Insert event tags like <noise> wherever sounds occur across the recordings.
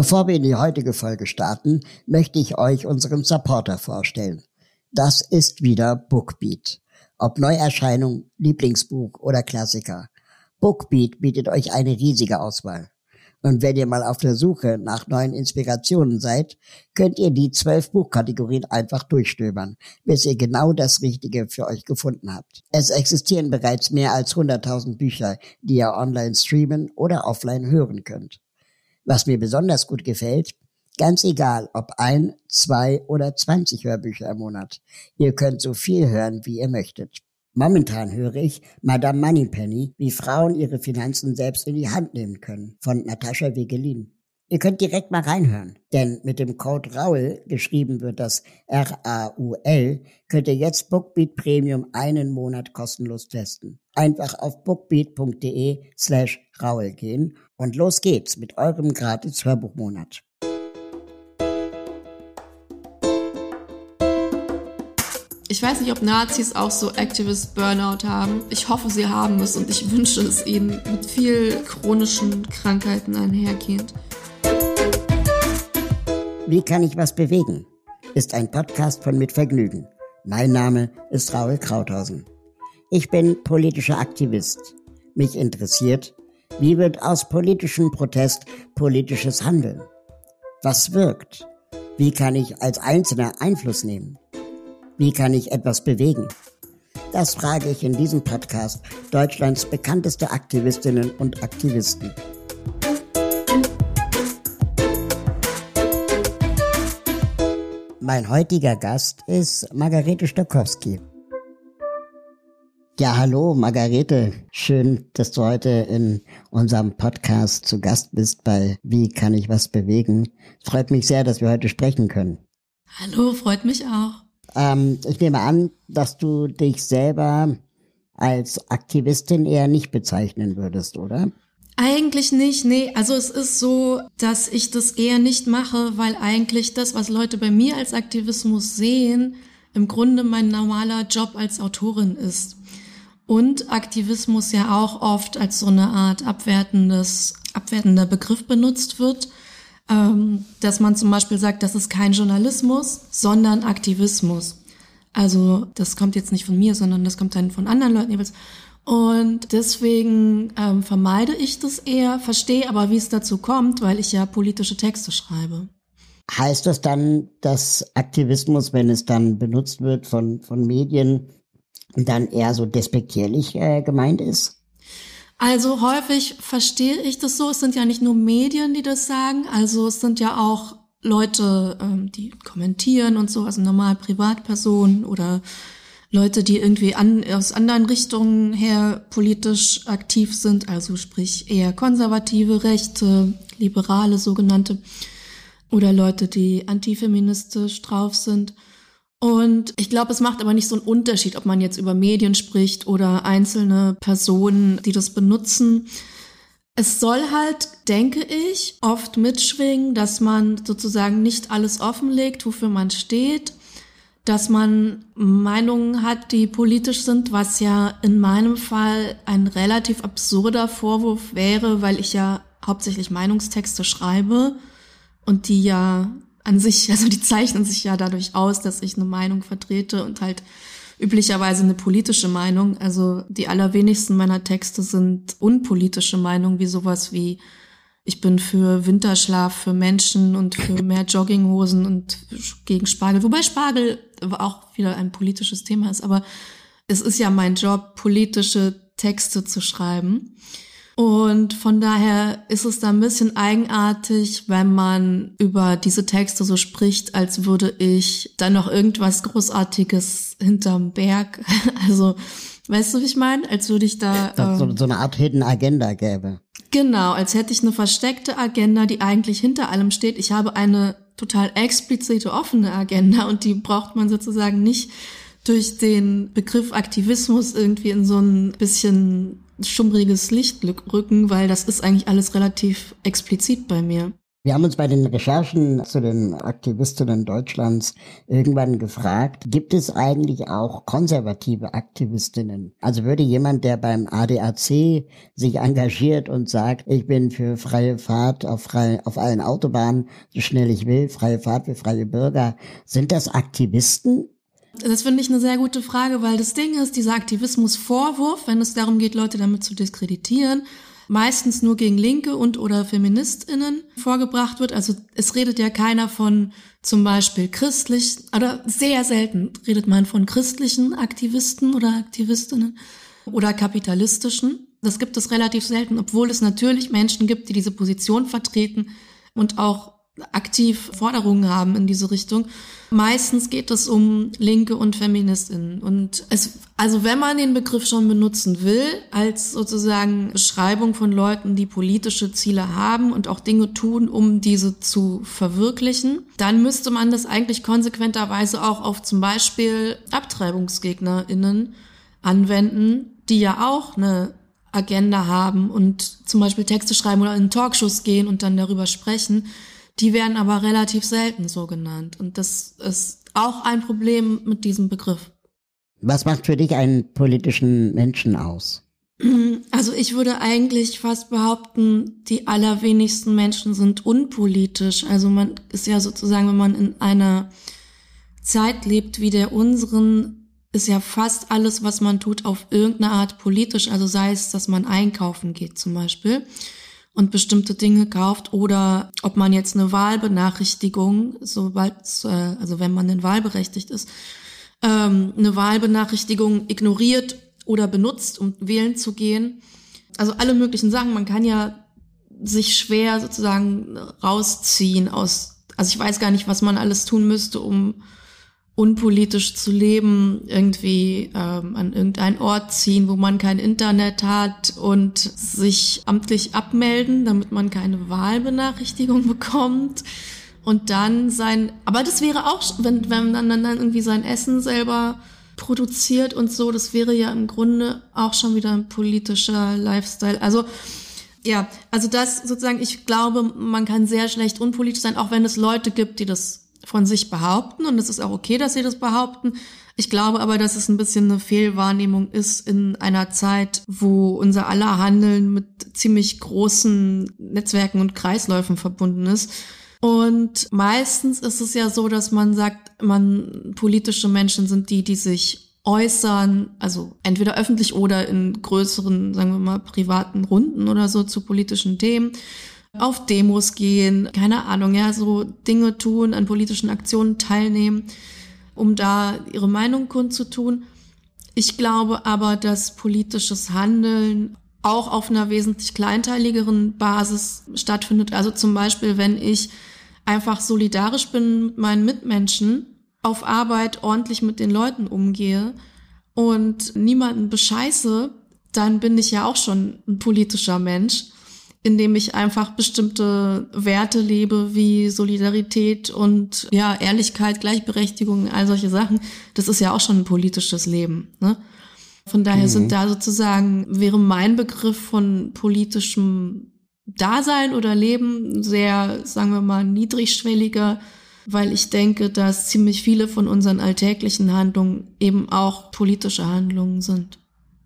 Bevor wir in die heutige Folge starten, möchte ich euch unseren Supporter vorstellen. Das ist wieder Bookbeat. Ob Neuerscheinung, Lieblingsbuch oder Klassiker. Bookbeat bietet euch eine riesige Auswahl. Und wenn ihr mal auf der Suche nach neuen Inspirationen seid, könnt ihr die zwölf Buchkategorien einfach durchstöbern, bis ihr genau das Richtige für euch gefunden habt. Es existieren bereits mehr als 100.000 Bücher, die ihr online streamen oder offline hören könnt. Was mir besonders gut gefällt, ganz egal ob ein, zwei oder zwanzig Hörbücher im Monat. Ihr könnt so viel hören, wie ihr möchtet. Momentan höre ich Madame Moneypenny, wie Frauen ihre Finanzen selbst in die Hand nehmen können, von Natascha Wegelin. Ihr könnt direkt mal reinhören, denn mit dem Code RAUL, geschrieben wird das R-A-U-L, könnt ihr jetzt Bookbeat Premium einen Monat kostenlos testen. Einfach auf bookbeat.de slash RAUL gehen und los geht's mit eurem gratis Hörbuchmonat. Ich weiß nicht, ob Nazis auch so Activist Burnout haben. Ich hoffe, sie haben es und ich wünsche es ihnen mit viel chronischen Krankheiten einhergehend. Wie kann ich was bewegen? Ist ein Podcast von Mit Vergnügen. Mein Name ist Raul Krauthausen. Ich bin politischer Aktivist. Mich interessiert, wie wird aus politischem Protest politisches Handeln? Was wirkt? Wie kann ich als Einzelner Einfluss nehmen? Wie kann ich etwas bewegen? Das frage ich in diesem Podcast Deutschlands bekannteste Aktivistinnen und Aktivisten. Mein heutiger Gast ist Margarete Stokowski. Ja, hallo Margarete. Schön, dass du heute in unserem Podcast zu Gast bist bei Wie kann ich was bewegen? freut mich sehr, dass wir heute sprechen können. Hallo, freut mich auch. Ähm, ich nehme an, dass du dich selber als Aktivistin eher nicht bezeichnen würdest, oder? Eigentlich nicht, nee. Also es ist so, dass ich das eher nicht mache, weil eigentlich das, was Leute bei mir als Aktivismus sehen, im Grunde mein normaler Job als Autorin ist. Und Aktivismus ja auch oft als so eine Art abwertendes, abwertender Begriff benutzt wird ähm, dass man zum Beispiel sagt, das ist kein Journalismus, sondern Aktivismus. Also das kommt jetzt nicht von mir, sondern das kommt dann von anderen Leuten jeweils. Und deswegen ähm, vermeide ich das eher, verstehe aber, wie es dazu kommt, weil ich ja politische Texte schreibe. Heißt das dann, dass Aktivismus, wenn es dann benutzt wird von, von Medien, dann eher so despektierlich äh, gemeint ist? Also häufig verstehe ich das so. Es sind ja nicht nur Medien, die das sagen. Also es sind ja auch Leute, ähm, die kommentieren und so, also normal Privatpersonen oder Leute, die irgendwie an, aus anderen Richtungen her politisch aktiv sind, also sprich eher konservative, rechte, liberale sogenannte oder Leute, die antifeministisch drauf sind. Und ich glaube, es macht aber nicht so einen Unterschied, ob man jetzt über Medien spricht oder einzelne Personen, die das benutzen. Es soll halt, denke ich, oft mitschwingen, dass man sozusagen nicht alles offenlegt, wofür man steht, dass man Meinungen hat, die politisch sind, was ja in meinem Fall ein relativ absurder Vorwurf wäre, weil ich ja hauptsächlich Meinungstexte schreibe und die ja an sich, also die zeichnen sich ja dadurch aus, dass ich eine Meinung vertrete und halt üblicherweise eine politische Meinung. Also die allerwenigsten meiner Texte sind unpolitische Meinungen, wie sowas wie ich bin für Winterschlaf für Menschen und für <laughs> mehr Jogginghosen und gegen Spargel. Wobei Spargel auch wieder ein politisches Thema ist, aber es ist ja mein Job, politische Texte zu schreiben. Und von daher ist es da ein bisschen eigenartig, wenn man über diese Texte so spricht, als würde ich da noch irgendwas Großartiges hinterm Berg. <laughs> Also, weißt du, wie ich meine? Als würde ich da. Ähm, so, so eine Art Hidden Agenda gäbe. Genau, als hätte ich eine versteckte Agenda, die eigentlich hinter allem steht. Ich habe eine total explizite offene Agenda und die braucht man sozusagen nicht durch den Begriff Aktivismus irgendwie in so ein bisschen schummriges Licht rücken, weil das ist eigentlich alles relativ explizit bei mir. Wir haben uns bei den Recherchen zu den Aktivistinnen Deutschlands irgendwann gefragt, gibt es eigentlich auch konservative Aktivistinnen? Also würde jemand, der beim ADAC sich engagiert und sagt, ich bin für freie Fahrt auf, frei, auf allen Autobahnen, so schnell ich will, freie Fahrt für freie Bürger, sind das Aktivisten? Das finde ich eine sehr gute Frage, weil das Ding ist, dieser Aktivismusvorwurf, wenn es darum geht, Leute damit zu diskreditieren, meistens nur gegen Linke und oder Feministinnen vorgebracht wird. Also es redet ja keiner von zum Beispiel christlich, oder sehr selten redet man von christlichen Aktivisten oder Aktivistinnen oder kapitalistischen. Das gibt es relativ selten, obwohl es natürlich Menschen gibt, die diese Position vertreten und auch aktiv Forderungen haben in diese Richtung. Meistens geht es um Linke und Feministinnen. Und es, also wenn man den Begriff schon benutzen will, als sozusagen Beschreibung von Leuten, die politische Ziele haben und auch Dinge tun, um diese zu verwirklichen, dann müsste man das eigentlich konsequenterweise auch auf zum Beispiel AbtreibungsgegnerInnen anwenden, die ja auch eine Agenda haben und zum Beispiel Texte schreiben oder in Talkshows gehen und dann darüber sprechen. Die werden aber relativ selten so genannt. Und das ist auch ein Problem mit diesem Begriff. Was macht für dich einen politischen Menschen aus? <clears throat> Also ich würde eigentlich fast behaupten, die allerwenigsten Menschen sind unpolitisch. Also man ist ja sozusagen, wenn man in einer Zeit lebt wie der unseren, ist ja fast alles, was man tut, auf irgendeine Art politisch. Also sei es, dass man einkaufen geht zum Beispiel und bestimmte Dinge kauft oder ob man jetzt eine Wahlbenachrichtigung, sobald, äh, also wenn man denn wahlberechtigt ist, ähm, eine Wahlbenachrichtigung ignoriert oder benutzt, um wählen zu gehen. Also alle möglichen Sachen. Man kann ja sich schwer sozusagen rausziehen aus, also ich weiß gar nicht, was man alles tun müsste, um unpolitisch zu leben, irgendwie ähm, an irgendeinen Ort ziehen, wo man kein Internet hat und sich amtlich abmelden, damit man keine Wahlbenachrichtigung <laughs> bekommt. Und dann sein, aber das wäre auch, wenn, wenn man dann, dann irgendwie sein Essen selber produziert und so, das wäre ja im Grunde auch schon wieder ein politischer Lifestyle. Also ja, also das sozusagen, ich glaube, man kann sehr schlecht unpolitisch sein, auch wenn es Leute gibt, die das von sich behaupten und es ist auch okay, dass sie das behaupten. Ich glaube aber, dass es ein bisschen eine Fehlwahrnehmung ist in einer Zeit, wo unser aller Handeln mit ziemlich großen Netzwerken und Kreisläufen verbunden ist. Und meistens ist es ja so, dass man sagt, man politische Menschen sind die, die sich äußern, also entweder öffentlich oder in größeren, sagen wir mal, privaten Runden oder so zu politischen Themen auf Demos gehen, keine Ahnung, ja, so Dinge tun, an politischen Aktionen teilnehmen, um da ihre Meinung kundzutun. Ich glaube aber, dass politisches Handeln auch auf einer wesentlich kleinteiligeren Basis stattfindet. Also zum Beispiel, wenn ich einfach solidarisch bin mit meinen Mitmenschen, auf Arbeit ordentlich mit den Leuten umgehe und niemanden bescheiße, dann bin ich ja auch schon ein politischer Mensch indem ich einfach bestimmte Werte lebe wie Solidarität und ja Ehrlichkeit, Gleichberechtigung, all solche Sachen. Das ist ja auch schon ein politisches Leben. Ne? Von daher mhm. sind da sozusagen wäre mein Begriff von politischem Dasein oder Leben sehr, sagen wir mal, niedrigschwelliger, weil ich denke, dass ziemlich viele von unseren alltäglichen Handlungen eben auch politische Handlungen sind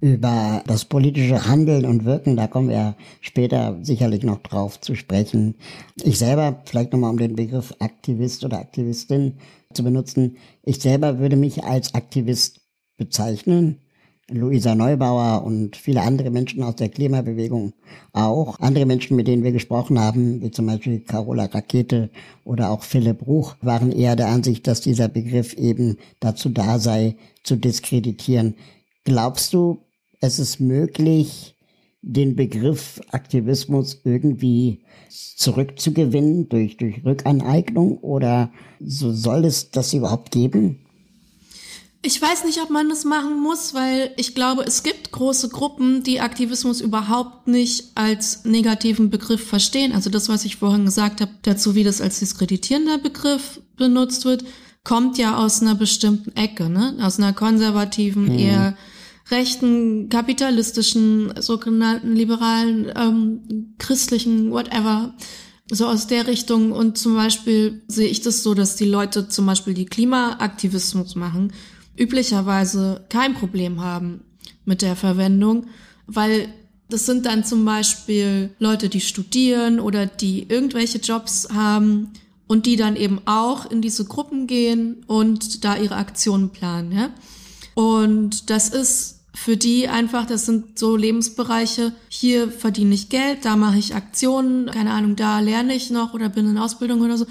über das politische Handeln und Wirken, da kommen wir später sicherlich noch drauf zu sprechen. Ich selber, vielleicht nochmal um den Begriff Aktivist oder Aktivistin zu benutzen, ich selber würde mich als Aktivist bezeichnen. Luisa Neubauer und viele andere Menschen aus der Klimabewegung auch. Andere Menschen, mit denen wir gesprochen haben, wie zum Beispiel Carola Rakete oder auch Philipp Ruch, waren eher der Ansicht, dass dieser Begriff eben dazu da sei, zu diskreditieren. Glaubst du, es ist möglich, den Begriff Aktivismus irgendwie zurückzugewinnen durch, durch Rückaneignung oder so soll es das überhaupt geben? Ich weiß nicht, ob man das machen muss, weil ich glaube, es gibt große Gruppen, die Aktivismus überhaupt nicht als negativen Begriff verstehen. Also das, was ich vorhin gesagt habe, dazu, wie das als diskreditierender Begriff benutzt wird, kommt ja aus einer bestimmten Ecke, ne? aus einer konservativen, mhm. eher rechten, kapitalistischen, sogenannten liberalen, ähm, christlichen, whatever So aus der Richtung. Und zum Beispiel sehe ich das so, dass die Leute zum Beispiel, die Klimaaktivismus machen, üblicherweise kein Problem haben mit der Verwendung, weil das sind dann zum Beispiel Leute, die studieren oder die irgendwelche Jobs haben und die dann eben auch in diese Gruppen gehen und da ihre Aktionen planen. Ja? Und das ist für die einfach, das sind so Lebensbereiche, hier verdiene ich Geld, da mache ich Aktionen, keine Ahnung, da lerne ich noch oder bin in Ausbildung oder so.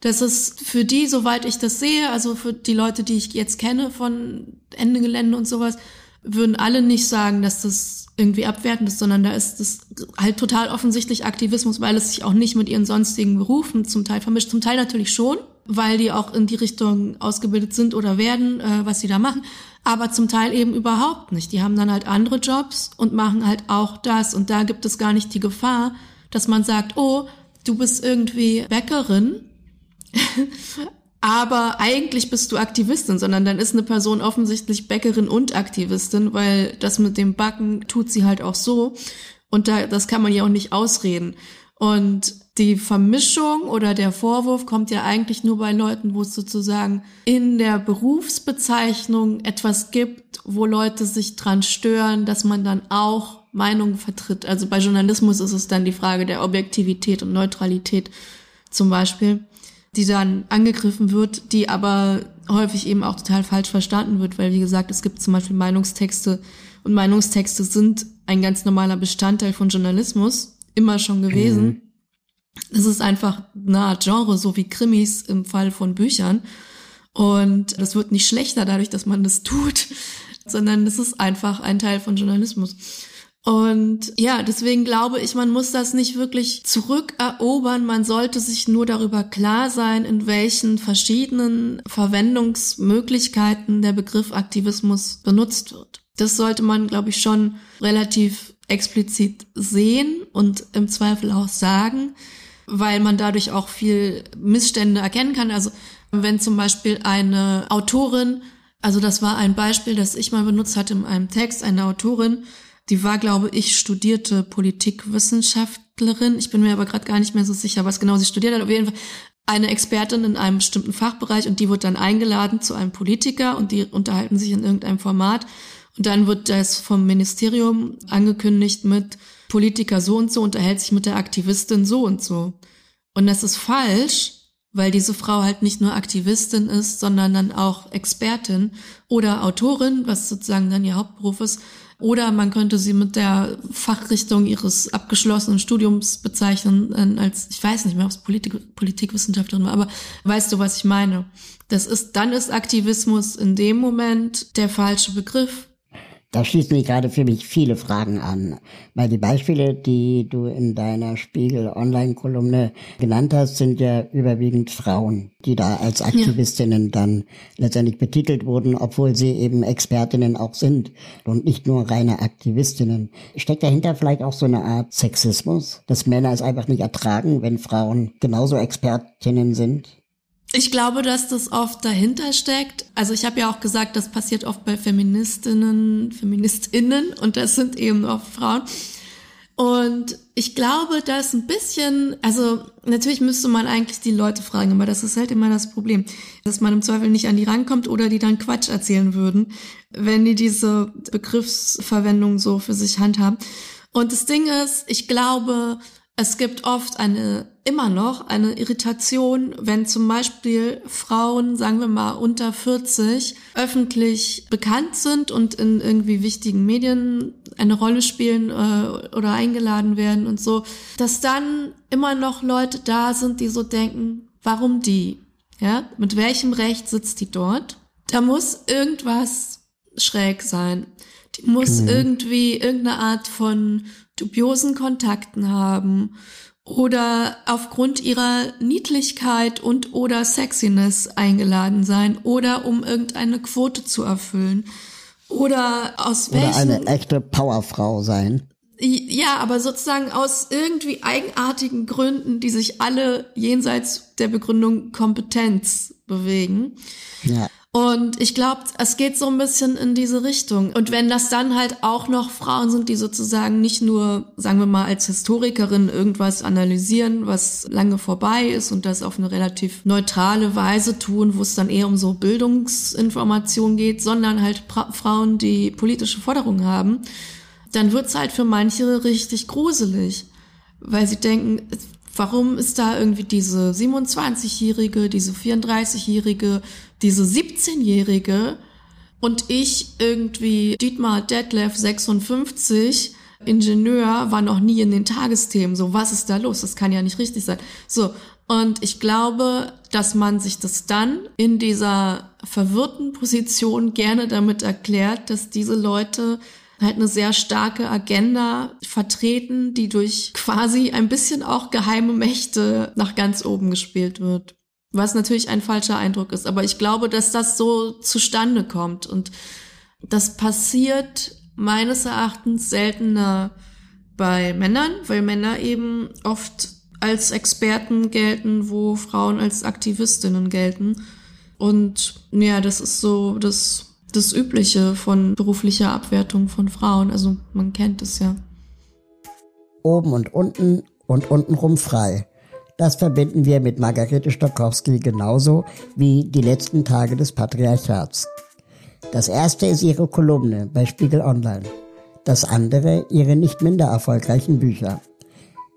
Das ist für die, soweit ich das sehe, also für die Leute, die ich jetzt kenne von Ende Gelände und sowas, würden alle nicht sagen, dass das irgendwie abwertend ist, sondern da ist das halt total offensichtlich Aktivismus, weil es sich auch nicht mit ihren sonstigen Berufen zum Teil vermischt. Zum Teil natürlich schon, weil die auch in die Richtung ausgebildet sind oder werden, äh, was sie da machen, aber zum Teil eben überhaupt nicht. Die haben dann halt andere Jobs und machen halt auch das und da gibt es gar nicht die Gefahr, dass man sagt, oh, du bist irgendwie Bäckerin, <laughs> aber eigentlich bist du Aktivistin, sondern dann ist eine Person offensichtlich Bäckerin und Aktivistin, weil das mit dem Backen tut sie halt auch so. Und da, das kann man ja auch nicht ausreden. Und die Vermischung oder der Vorwurf kommt ja eigentlich nur bei Leuten, wo es sozusagen in der Berufsbezeichnung etwas gibt, wo Leute sich dran stören, dass man dann auch Meinungen vertritt. Also bei Journalismus ist es dann die Frage der Objektivität und Neutralität zum Beispiel die dann angegriffen wird, die aber häufig eben auch total falsch verstanden wird, weil wie gesagt, es gibt zum Beispiel Meinungstexte und Meinungstexte sind ein ganz normaler Bestandteil von Journalismus, immer schon gewesen. Mhm. Es ist einfach eine Art Genre, so wie Krimis im Fall von Büchern. Und das wird nicht schlechter dadurch, dass man das <laughs> tut, sondern es ist einfach ein Teil von Journalismus. Und ja, deswegen glaube ich, man muss das nicht wirklich zurückerobern. Man sollte sich nur darüber klar sein, in welchen verschiedenen Verwendungsmöglichkeiten der Begriff Aktivismus benutzt wird. Das sollte man, glaube ich, schon relativ explizit sehen und im Zweifel auch sagen, weil man dadurch auch viel Missstände erkennen kann. Also wenn zum Beispiel eine Autorin, also das war ein Beispiel, das ich mal benutzt hatte in einem Text, eine Autorin, die war, glaube ich, studierte Politikwissenschaftlerin. Ich bin mir aber gerade gar nicht mehr so sicher, was genau sie studiert hat. Auf jeden Fall eine Expertin in einem bestimmten Fachbereich und die wird dann eingeladen zu einem Politiker und die unterhalten sich in irgendeinem Format. Und dann wird das vom Ministerium angekündigt mit Politiker so und so unterhält sich mit der Aktivistin so und so. Und das ist falsch, weil diese Frau halt nicht nur Aktivistin ist, sondern dann auch Expertin oder Autorin, was sozusagen dann ihr Hauptberuf ist. Oder man könnte sie mit der Fachrichtung ihres abgeschlossenen Studiums bezeichnen äh, als, ich weiß nicht mehr, ob es Politik, Politikwissenschaftlerin war, aber weißt du, was ich meine? Das ist, dann ist Aktivismus in dem Moment der falsche Begriff, da schließen sich gerade für mich viele Fragen an, weil die Beispiele, die du in deiner Spiegel Online-Kolumne genannt hast, sind ja überwiegend Frauen, die da als Aktivistinnen ja. dann letztendlich betitelt wurden, obwohl sie eben Expertinnen auch sind und nicht nur reine Aktivistinnen. Steckt dahinter vielleicht auch so eine Art Sexismus, dass Männer es einfach nicht ertragen, wenn Frauen genauso Expertinnen sind? Ich glaube, dass das oft dahinter steckt. Also ich habe ja auch gesagt, das passiert oft bei Feministinnen, Feministinnen und das sind eben oft Frauen. Und ich glaube, dass ein bisschen, also natürlich müsste man eigentlich die Leute fragen, aber das ist halt immer das Problem, dass man im Zweifel nicht an die rankommt oder die dann Quatsch erzählen würden, wenn die diese Begriffsverwendung so für sich handhaben. Und das Ding ist, ich glaube, es gibt oft eine, immer noch eine Irritation, wenn zum Beispiel Frauen, sagen wir mal unter 40, öffentlich bekannt sind und in irgendwie wichtigen Medien eine Rolle spielen äh, oder eingeladen werden und so, dass dann immer noch Leute da sind, die so denken, warum die? Ja, mit welchem Recht sitzt die dort? Da muss irgendwas schräg sein. Die muss mhm. irgendwie irgendeine Art von dubiosen Kontakten haben oder aufgrund ihrer Niedlichkeit und oder Sexiness eingeladen sein oder um irgendeine Quote zu erfüllen oder aus oder welchen eine echte Powerfrau sein. Ja, aber sozusagen aus irgendwie eigenartigen Gründen, die sich alle jenseits der Begründung Kompetenz bewegen. Ja. Und ich glaube, es geht so ein bisschen in diese Richtung. Und wenn das dann halt auch noch Frauen sind, die sozusagen nicht nur, sagen wir mal, als Historikerin irgendwas analysieren, was lange vorbei ist und das auf eine relativ neutrale Weise tun, wo es dann eher um so Bildungsinformation geht, sondern halt Frauen, die politische Forderungen haben, dann wird's halt für manche richtig gruselig. Weil sie denken, warum ist da irgendwie diese 27-Jährige, diese 34-Jährige, diese 17-Jährige und ich irgendwie Dietmar Detlef 56 Ingenieur war noch nie in den Tagesthemen. So, was ist da los? Das kann ja nicht richtig sein. So, und ich glaube, dass man sich das dann in dieser verwirrten Position gerne damit erklärt, dass diese Leute halt eine sehr starke Agenda vertreten, die durch quasi ein bisschen auch geheime Mächte nach ganz oben gespielt wird. Was natürlich ein falscher Eindruck ist. Aber ich glaube, dass das so zustande kommt. Und das passiert meines Erachtens seltener bei Männern, weil Männer eben oft als Experten gelten, wo Frauen als Aktivistinnen gelten. Und ja, das ist so das, das Übliche von beruflicher Abwertung von Frauen. Also man kennt es ja. Oben und unten und untenrum frei. Das verbinden wir mit Margarete Stokowski genauso wie die letzten Tage des Patriarchats. Das erste ist ihre Kolumne bei Spiegel Online. Das andere ihre nicht minder erfolgreichen Bücher.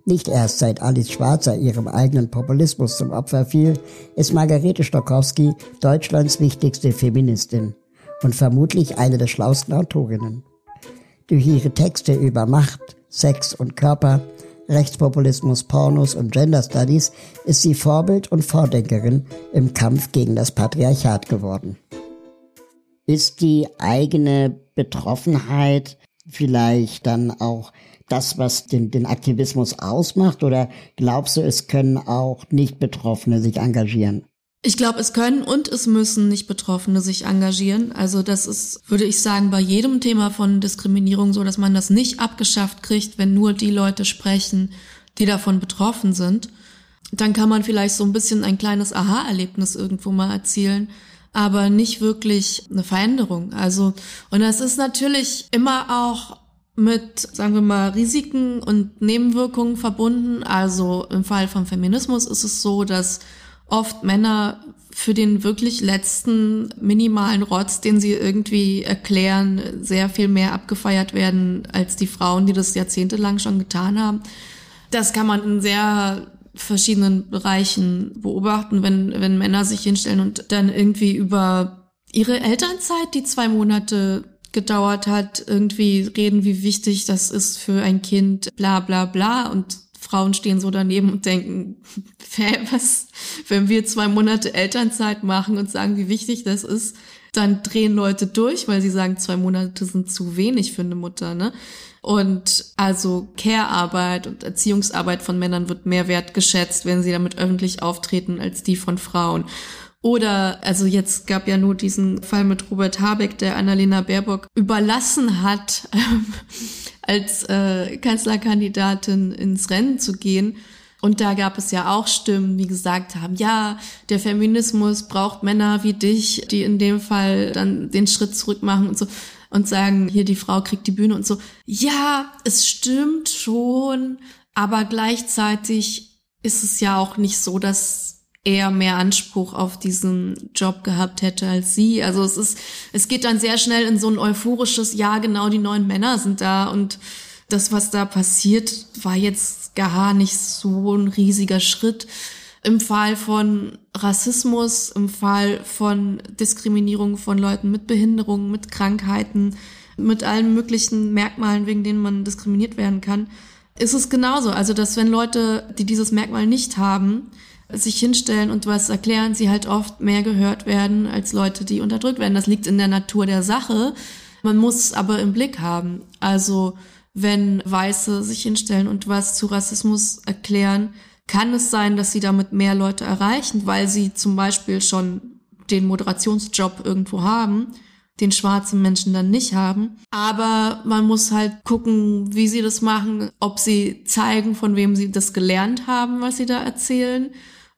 Nicht erst seit Alice Schwarzer ihrem eigenen Populismus zum Opfer fiel, ist Margarete Stokowski Deutschlands wichtigste Feministin und vermutlich eine der schlausten Autorinnen. Durch ihre Texte über Macht, Sex und Körper Rechtspopulismus, Pornos und Gender Studies ist sie Vorbild und Vordenkerin im Kampf gegen das Patriarchat geworden. Ist die eigene Betroffenheit vielleicht dann auch das, was den, den Aktivismus ausmacht? Oder glaubst du, es können auch Nicht-Betroffene sich engagieren? Ich glaube, es können und es müssen nicht Betroffene sich engagieren. Also das ist, würde ich sagen, bei jedem Thema von Diskriminierung so, dass man das nicht abgeschafft kriegt, wenn nur die Leute sprechen, die davon betroffen sind. Dann kann man vielleicht so ein bisschen ein kleines Aha-Erlebnis irgendwo mal erzielen, aber nicht wirklich eine Veränderung. Also, und das ist natürlich immer auch mit, sagen wir mal, Risiken und Nebenwirkungen verbunden. Also im Fall von Feminismus ist es so, dass oft Männer für den wirklich letzten minimalen Rotz, den sie irgendwie erklären, sehr viel mehr abgefeiert werden als die Frauen, die das jahrzehntelang schon getan haben. Das kann man in sehr verschiedenen Bereichen beobachten, wenn, wenn Männer sich hinstellen und dann irgendwie über ihre Elternzeit, die zwei Monate gedauert hat, irgendwie reden, wie wichtig das ist für ein Kind, bla bla bla und Frauen stehen so daneben und denken, <laughs> was, wenn wir zwei Monate Elternzeit machen und sagen, wie wichtig das ist, dann drehen Leute durch, weil sie sagen, zwei Monate sind zu wenig für eine Mutter, ne? Und also Care-Arbeit und Erziehungsarbeit von Männern wird mehr wertgeschätzt, wenn sie damit öffentlich auftreten, als die von Frauen. Oder, also jetzt gab ja nur diesen Fall mit Robert Habeck, der Annalena Baerbock überlassen hat, <laughs> ähm, als äh, Kanzlerkandidatin ins Rennen zu gehen. Und da gab es ja auch Stimmen, die gesagt haben, ja, der Feminismus braucht Männer wie dich, die in dem Fall dann den Schritt zurück machen und so und sagen, hier die Frau kriegt die Bühne und so. Ja, es stimmt schon, aber gleichzeitig ist es ja auch nicht so, dass er mehr Anspruch auf diesen Job gehabt hätte als sie. Also es ist, es geht dann sehr schnell in so ein euphorisches, ja, genau, die neuen Männer sind da und das, was da passiert, war jetzt gar nicht so ein riesiger Schritt. Im Fall von Rassismus, im Fall von Diskriminierung von Leuten mit Behinderungen, mit Krankheiten, mit allen möglichen Merkmalen, wegen denen man diskriminiert werden kann, ist es genauso. Also, dass wenn Leute, die dieses Merkmal nicht haben, sich hinstellen und was erklären, sie halt oft mehr gehört werden als Leute, die unterdrückt werden. Das liegt in der Natur der Sache. Man muss es aber im Blick haben. Also wenn Weiße sich hinstellen und was zu Rassismus erklären, kann es sein, dass sie damit mehr Leute erreichen, weil sie zum Beispiel schon den Moderationsjob irgendwo haben, den schwarzen Menschen dann nicht haben. Aber man muss halt gucken, wie sie das machen, ob sie zeigen, von wem sie das gelernt haben, was sie da erzählen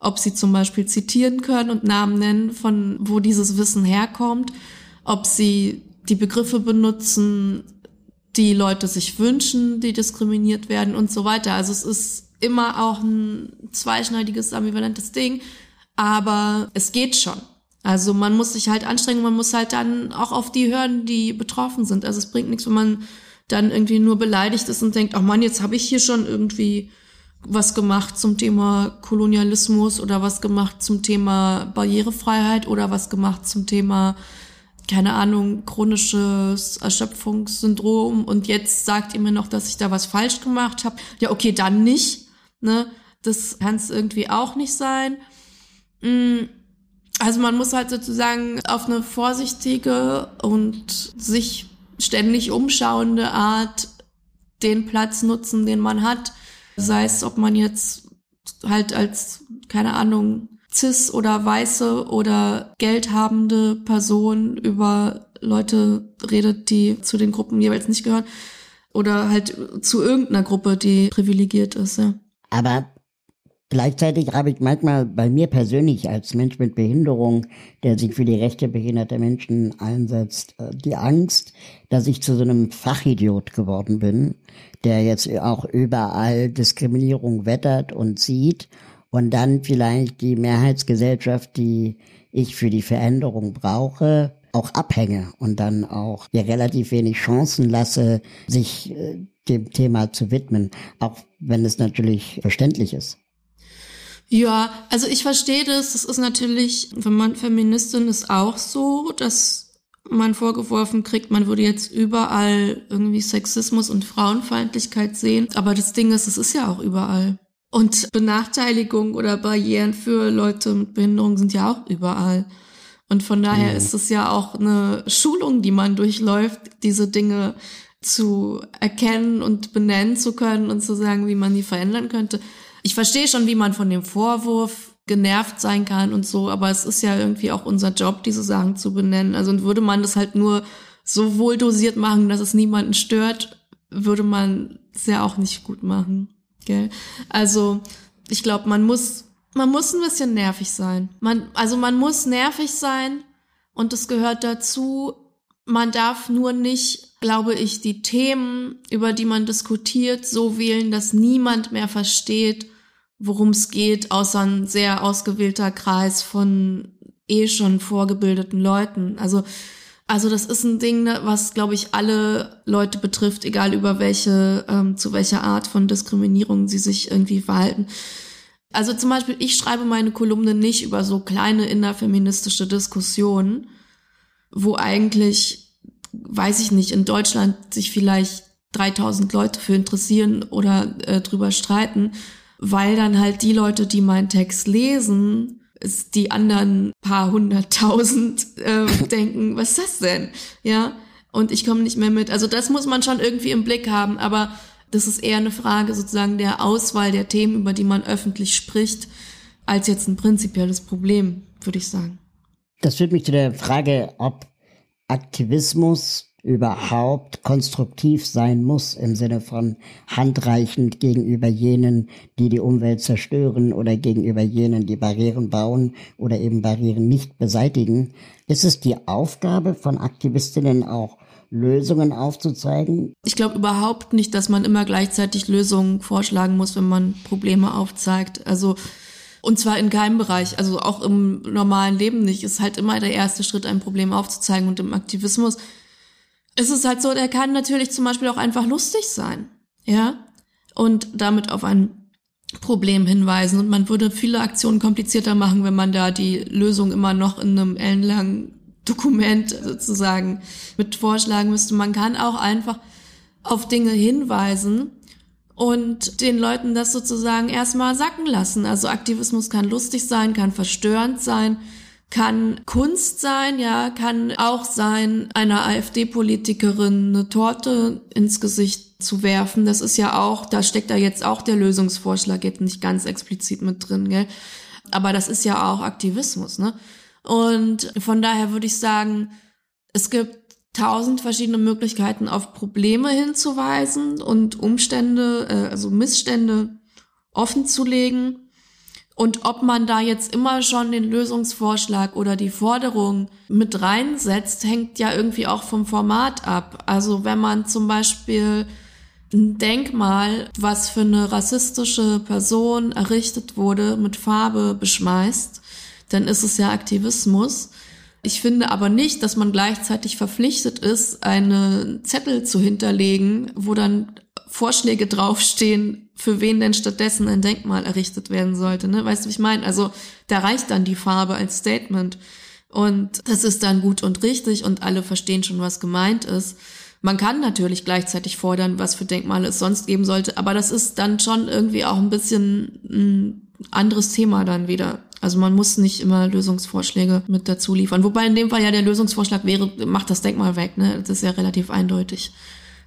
ob sie zum Beispiel zitieren können und Namen nennen, von wo dieses Wissen herkommt, ob sie die Begriffe benutzen, die Leute sich wünschen, die diskriminiert werden und so weiter. Also es ist immer auch ein zweischneidiges, ambivalentes Ding, aber es geht schon. Also man muss sich halt anstrengen, man muss halt dann auch auf die hören, die betroffen sind. Also es bringt nichts, wenn man dann irgendwie nur beleidigt ist und denkt, ach man, jetzt habe ich hier schon irgendwie was gemacht zum Thema Kolonialismus oder was gemacht zum Thema Barrierefreiheit oder was gemacht zum Thema, keine Ahnung, chronisches Erschöpfungssyndrom und jetzt sagt ihr mir noch, dass ich da was falsch gemacht habe. Ja, okay, dann nicht. Ne? Das kann es irgendwie auch nicht sein. Mm, also man muss halt sozusagen auf eine vorsichtige und sich ständig umschauende Art den Platz nutzen, den man hat Sei es, ob man jetzt halt als, keine Ahnung, cis oder weiße oder geldhabende Person über Leute redet, die zu den Gruppen jeweils nicht gehören. Oder halt zu irgendeiner Gruppe, die privilegiert ist, ja. Aber Gleichzeitig habe ich manchmal bei mir persönlich als Mensch mit Behinderung, der sich für die Rechte behinderter Menschen einsetzt, äh, die Angst, dass ich zu so einem Fachidiot geworden bin, der jetzt auch überall Diskriminierung wettert und sieht und dann vielleicht die Mehrheitsgesellschaft, die ich für die Veränderung brauche, auch abhänge und dann auch mir relativ wenig Chancen lasse, sich äh, dem Thema zu widmen, auch wenn es natürlich verständlich ist. Ja, also ich verstehe das. Das ist natürlich, wenn man Feministin ist, auch so, dass man vorgeworfen kriegt, man würde jetzt überall irgendwie Sexismus und Frauenfeindlichkeit sehen. Aber das Ding ist, es ist ja auch überall. Und Benachteiligung oder Barrieren für Leute mit Behinderung sind ja auch überall. Und von daher mhm. ist es ja auch eine Schulung, die man durchläuft, diese Dinge zu erkennen und benennen zu können und zu sagen, wie man die verändern könnte ich verstehe schon, wie man von dem Vorwurf genervt sein kann und so, aber es ist ja irgendwie auch unser Job, diese Sachen zu benennen. Also würde man das halt nur so wohl dosiert machen, dass es niemanden stört, würde man es ja auch nicht gut machen. Gell? Also ich glaube, man muss, man muss ein bisschen nervig sein. Man, also man muss nervig sein und es gehört dazu. Man darf nur nicht, glaube ich, die Themen, über die man diskutiert, so wählen, dass niemand mehr versteht, worum es geht, außer ein sehr ausgewählter Kreis von eh schon vorgebildeten Leuten. Also, also das ist ein Ding, ne, was, glaube ich, alle Leute betrifft, egal über welche, ähm, zu welcher Art von Diskriminierung sie sich irgendwie verhalten. Also zum Beispiel, ich schreibe meine Kolumne nicht über so kleine innerfeministische Diskussionen, wo eigentlich, weiß ich nicht, in Deutschland sich vielleicht 3000 Leute für interessieren oder äh, drüber streiten, weil dann halt die Leute, die meinen Text lesen, die anderen paar hunderttausend äh, <laughs> denken, was ist das denn? Ja, und ich komme nicht mehr mit. Also das muss man schon irgendwie im Blick haben, aber das ist eher eine Frage sozusagen der Auswahl der Themen, über die man öffentlich spricht, als jetzt ein prinzipielles Problem, würde ich sagen. Das führt mich zu der Frage, ob Aktivismus überhaupt konstruktiv sein muss im Sinne von handreichend gegenüber jenen, die die Umwelt zerstören oder gegenüber jenen, die Barrieren bauen oder eben Barrieren nicht beseitigen. Ist es die Aufgabe von Aktivistinnen auch Lösungen aufzuzeigen? Ich glaube überhaupt nicht, dass man immer gleichzeitig Lösungen vorschlagen muss, wenn man Probleme aufzeigt. Also und zwar in keinem Bereich, also auch im normalen Leben nicht. Ist halt immer der erste Schritt, ein Problem aufzuzeigen. Und im Aktivismus es ist halt so, der kann natürlich zum Beispiel auch einfach lustig sein, ja, und damit auf ein Problem hinweisen. Und man würde viele Aktionen komplizierter machen, wenn man da die Lösung immer noch in einem ellenlangen Dokument sozusagen mit vorschlagen müsste. Man kann auch einfach auf Dinge hinweisen und den Leuten das sozusagen erstmal sacken lassen. Also Aktivismus kann lustig sein, kann verstörend sein, kann Kunst sein, ja, kann auch sein, einer AfD-Politikerin eine Torte ins Gesicht zu werfen. Das ist ja auch, da steckt da jetzt auch der Lösungsvorschlag jetzt nicht ganz explizit mit drin, gell? Aber das ist ja auch Aktivismus, ne? Und von daher würde ich sagen, es gibt tausend verschiedene Möglichkeiten, auf Probleme hinzuweisen und Umstände, äh, also Missstände offen zu legen. Und ob man da jetzt immer schon den Lösungsvorschlag oder die Forderung mit reinsetzt, hängt ja irgendwie auch vom Format ab. Also wenn man zum Beispiel ein Denkmal, was für eine rassistische Person errichtet wurde, mit Farbe beschmeißt, dann ist es ja Aktivismus. Ich finde aber nicht, dass man gleichzeitig verpflichtet ist, einen Zettel zu hinterlegen, wo dann Vorschläge draufstehen, für wen denn stattdessen ein Denkmal errichtet werden sollte. Ne? Weißt du, wie ich meine? Also da reicht dann die Farbe als Statement. Und das ist dann gut und richtig und alle verstehen schon, was gemeint ist. Man kann natürlich gleichzeitig fordern, was für Denkmale es sonst geben sollte, aber das ist dann schon irgendwie auch ein bisschen ein anderes Thema dann wieder. Also man muss nicht immer Lösungsvorschläge mit dazu liefern. Wobei in dem Fall ja der Lösungsvorschlag wäre, macht das Denkmal weg, ne? Das ist ja relativ eindeutig.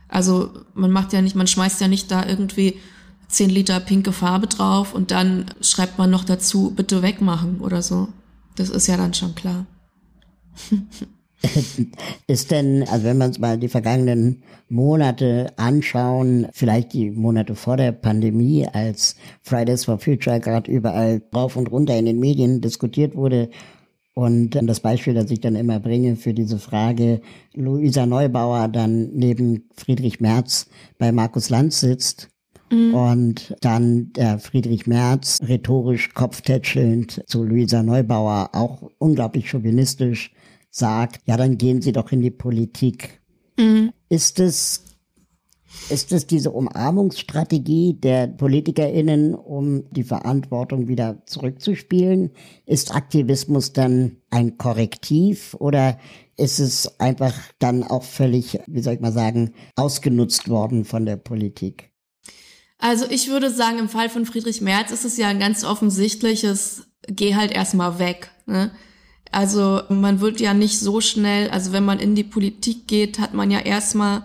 Also man macht ja nicht, man schmeißt ja nicht da irgendwie zehn Liter pinke Farbe drauf und dann schreibt man noch dazu, bitte wegmachen oder so. Das ist ja dann schon klar. <laughs> Ist denn, also wenn wir uns mal die vergangenen Monate anschauen, vielleicht die Monate vor der Pandemie, als Fridays for Future gerade überall rauf und runter in den Medien diskutiert wurde, und das Beispiel, das ich dann immer bringe für diese Frage, Luisa Neubauer dann neben Friedrich Merz bei Markus Lanz sitzt mhm. und dann der Friedrich Merz rhetorisch kopftätschelnd zu Luisa Neubauer auch unglaublich chauvinistisch sagt, ja, dann gehen Sie doch in die Politik. Mhm. Ist es ist es diese Umarmungsstrategie der PolitikerInnen, um die Verantwortung wieder zurückzuspielen? Ist Aktivismus dann ein Korrektiv oder ist es einfach dann auch völlig, wie soll ich mal sagen, ausgenutzt worden von der Politik? Also ich würde sagen, im Fall von Friedrich Merz ist es ja ein ganz offensichtliches, geh halt erstmal weg. Ne? Also man wird ja nicht so schnell, also wenn man in die Politik geht, hat man ja erstmal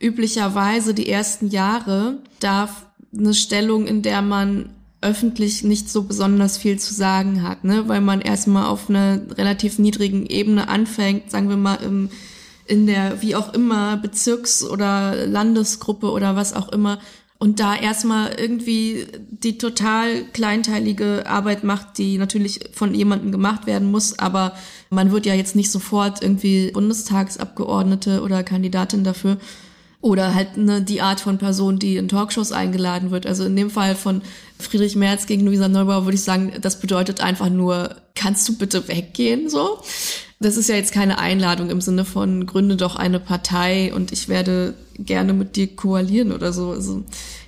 üblicherweise die ersten Jahre darf eine Stellung, in der man öffentlich nicht so besonders viel zu sagen hat, ne? weil man erstmal auf einer relativ niedrigen Ebene anfängt, sagen wir mal im, in der wie auch immer Bezirks- oder Landesgruppe oder was auch immer und da erstmal irgendwie die total kleinteilige Arbeit macht, die natürlich von jemandem gemacht werden muss, aber man wird ja jetzt nicht sofort irgendwie Bundestagsabgeordnete oder Kandidatin dafür oder halt ne, die Art von Person, die in Talkshows eingeladen wird. Also in dem Fall von Friedrich Merz gegen Luisa Neubauer würde ich sagen, das bedeutet einfach nur, kannst du bitte weggehen, so? Das ist ja jetzt keine Einladung im Sinne von gründe doch eine Partei und ich werde gerne mit dir koalieren oder so. Also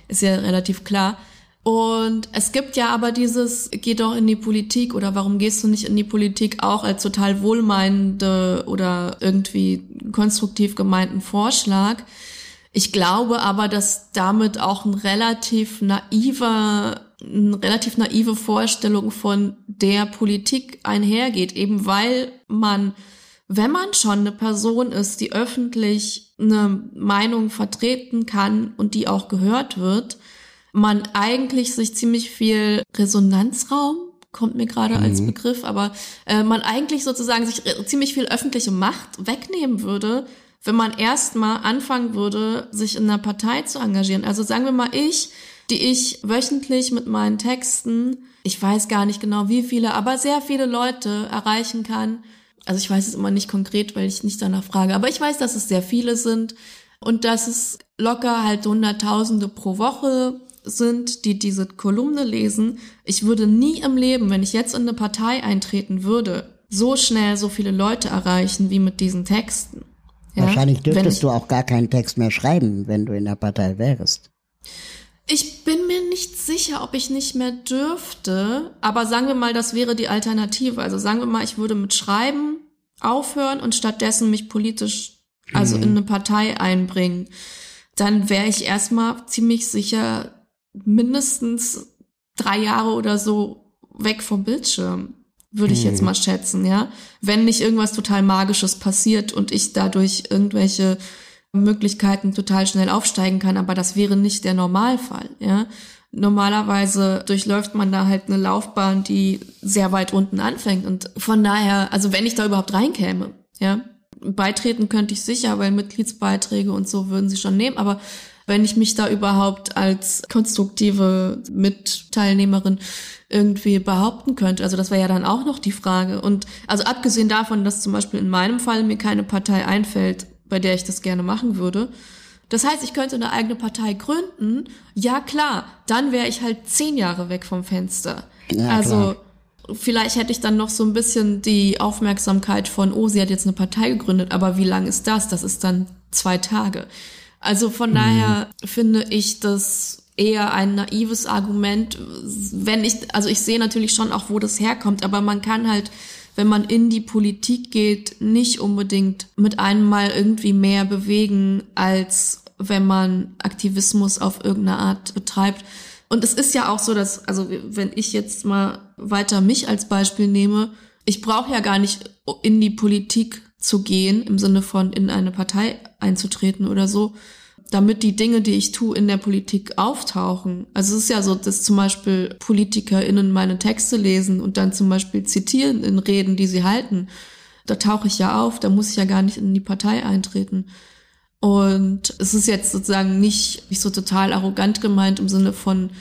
ist ja relativ klar. Und es gibt ja aber dieses, geh doch in die Politik oder warum gehst du nicht in die Politik auch als total wohlmeinende oder irgendwie konstruktiv gemeinten Vorschlag. Ich glaube aber, dass damit auch ein relativ naiver, eine relativ naive Vorstellung von der Politik einhergeht, eben weil man, wenn man schon eine Person ist, die öffentlich eine Meinung vertreten kann und die auch gehört wird, man eigentlich sich ziemlich viel Resonanzraum kommt mir gerade mhm. als Begriff, aber äh, man eigentlich sozusagen sich ziemlich viel öffentliche Macht wegnehmen würde, wenn man erstmal anfangen würde, sich in einer Partei zu engagieren. Also sagen wir mal ich, die ich wöchentlich mit meinen Texten, ich weiß gar nicht genau wie viele, aber sehr viele Leute erreichen kann. Also ich weiß es immer nicht konkret, weil ich nicht danach frage, aber ich weiß, dass es sehr viele sind und dass es locker halt Hunderttausende pro Woche sind, die diese Kolumne lesen. Ich würde nie im Leben, wenn ich jetzt in eine Partei eintreten würde, so schnell so viele Leute erreichen wie mit diesen Texten. Ja? Wahrscheinlich dürftest du auch gar keinen Text mehr schreiben, wenn du in der Partei wärst. Ich bin mir nicht sicher, ob ich nicht mehr dürfte, aber sagen wir mal, das wäre die Alternative. Also sagen wir mal, ich würde mit Schreiben aufhören und stattdessen mich politisch, also mhm. in eine Partei einbringen. Dann wäre ich erstmal ziemlich sicher mindestens drei Jahre oder so weg vom Bildschirm würde ich jetzt hm. mal schätzen, ja. Wenn nicht irgendwas total Magisches passiert und ich dadurch irgendwelche Möglichkeiten total schnell aufsteigen kann, aber das wäre nicht der Normalfall, ja. Normalerweise durchläuft man da halt eine Laufbahn, die sehr weit unten anfängt und von daher, also wenn ich da überhaupt reinkäme, ja, beitreten könnte ich sicher, weil Mitgliedsbeiträge und so würden sie schon nehmen, aber wenn ich mich da überhaupt als konstruktive Mitteilnehmerin irgendwie behaupten könnte. Also das wäre ja dann auch noch die Frage. Und also abgesehen davon, dass zum Beispiel in meinem Fall mir keine Partei einfällt, bei der ich das gerne machen würde. Das heißt, ich könnte eine eigene Partei gründen. Ja klar, dann wäre ich halt zehn Jahre weg vom Fenster. Ja, also klar. vielleicht hätte ich dann noch so ein bisschen die Aufmerksamkeit von, oh, sie hat jetzt eine Partei gegründet, aber wie lang ist das? Das ist dann zwei Tage. Also von mhm. daher finde ich das eher ein naives Argument, wenn ich, also ich sehe natürlich schon auch, wo das herkommt, aber man kann halt, wenn man in die Politik geht, nicht unbedingt mit einem Mal irgendwie mehr bewegen, als wenn man Aktivismus auf irgendeine Art betreibt. Und es ist ja auch so, dass, also wenn ich jetzt mal weiter mich als Beispiel nehme, ich brauche ja gar nicht in die Politik zu gehen, im Sinne von in eine Partei einzutreten oder so, damit die Dinge, die ich tue, in der Politik auftauchen. Also es ist ja so, dass zum Beispiel PolitikerInnen meine Texte lesen und dann zum Beispiel zitieren in Reden, die sie halten. Da tauche ich ja auf, da muss ich ja gar nicht in die Partei eintreten. Und es ist jetzt sozusagen nicht, nicht so total arrogant gemeint im Sinne von,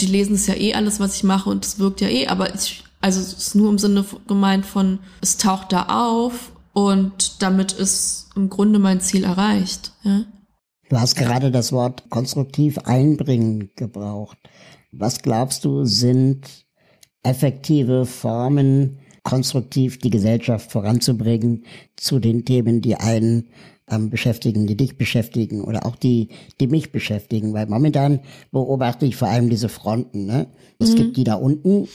die lesen es ja eh alles, was ich mache und es wirkt ja eh, aber ich, also es ist nur im Sinne gemeint von, es taucht da auf und damit ist im Grunde mein Ziel erreicht. Ja? Du hast gerade das Wort konstruktiv einbringen gebraucht. Was glaubst du sind effektive Formen, konstruktiv die Gesellschaft voranzubringen zu den Themen, die einen ähm, beschäftigen, die dich beschäftigen oder auch die, die mich beschäftigen? Weil momentan beobachte ich vor allem diese Fronten. Ne? Es mhm. gibt die da unten,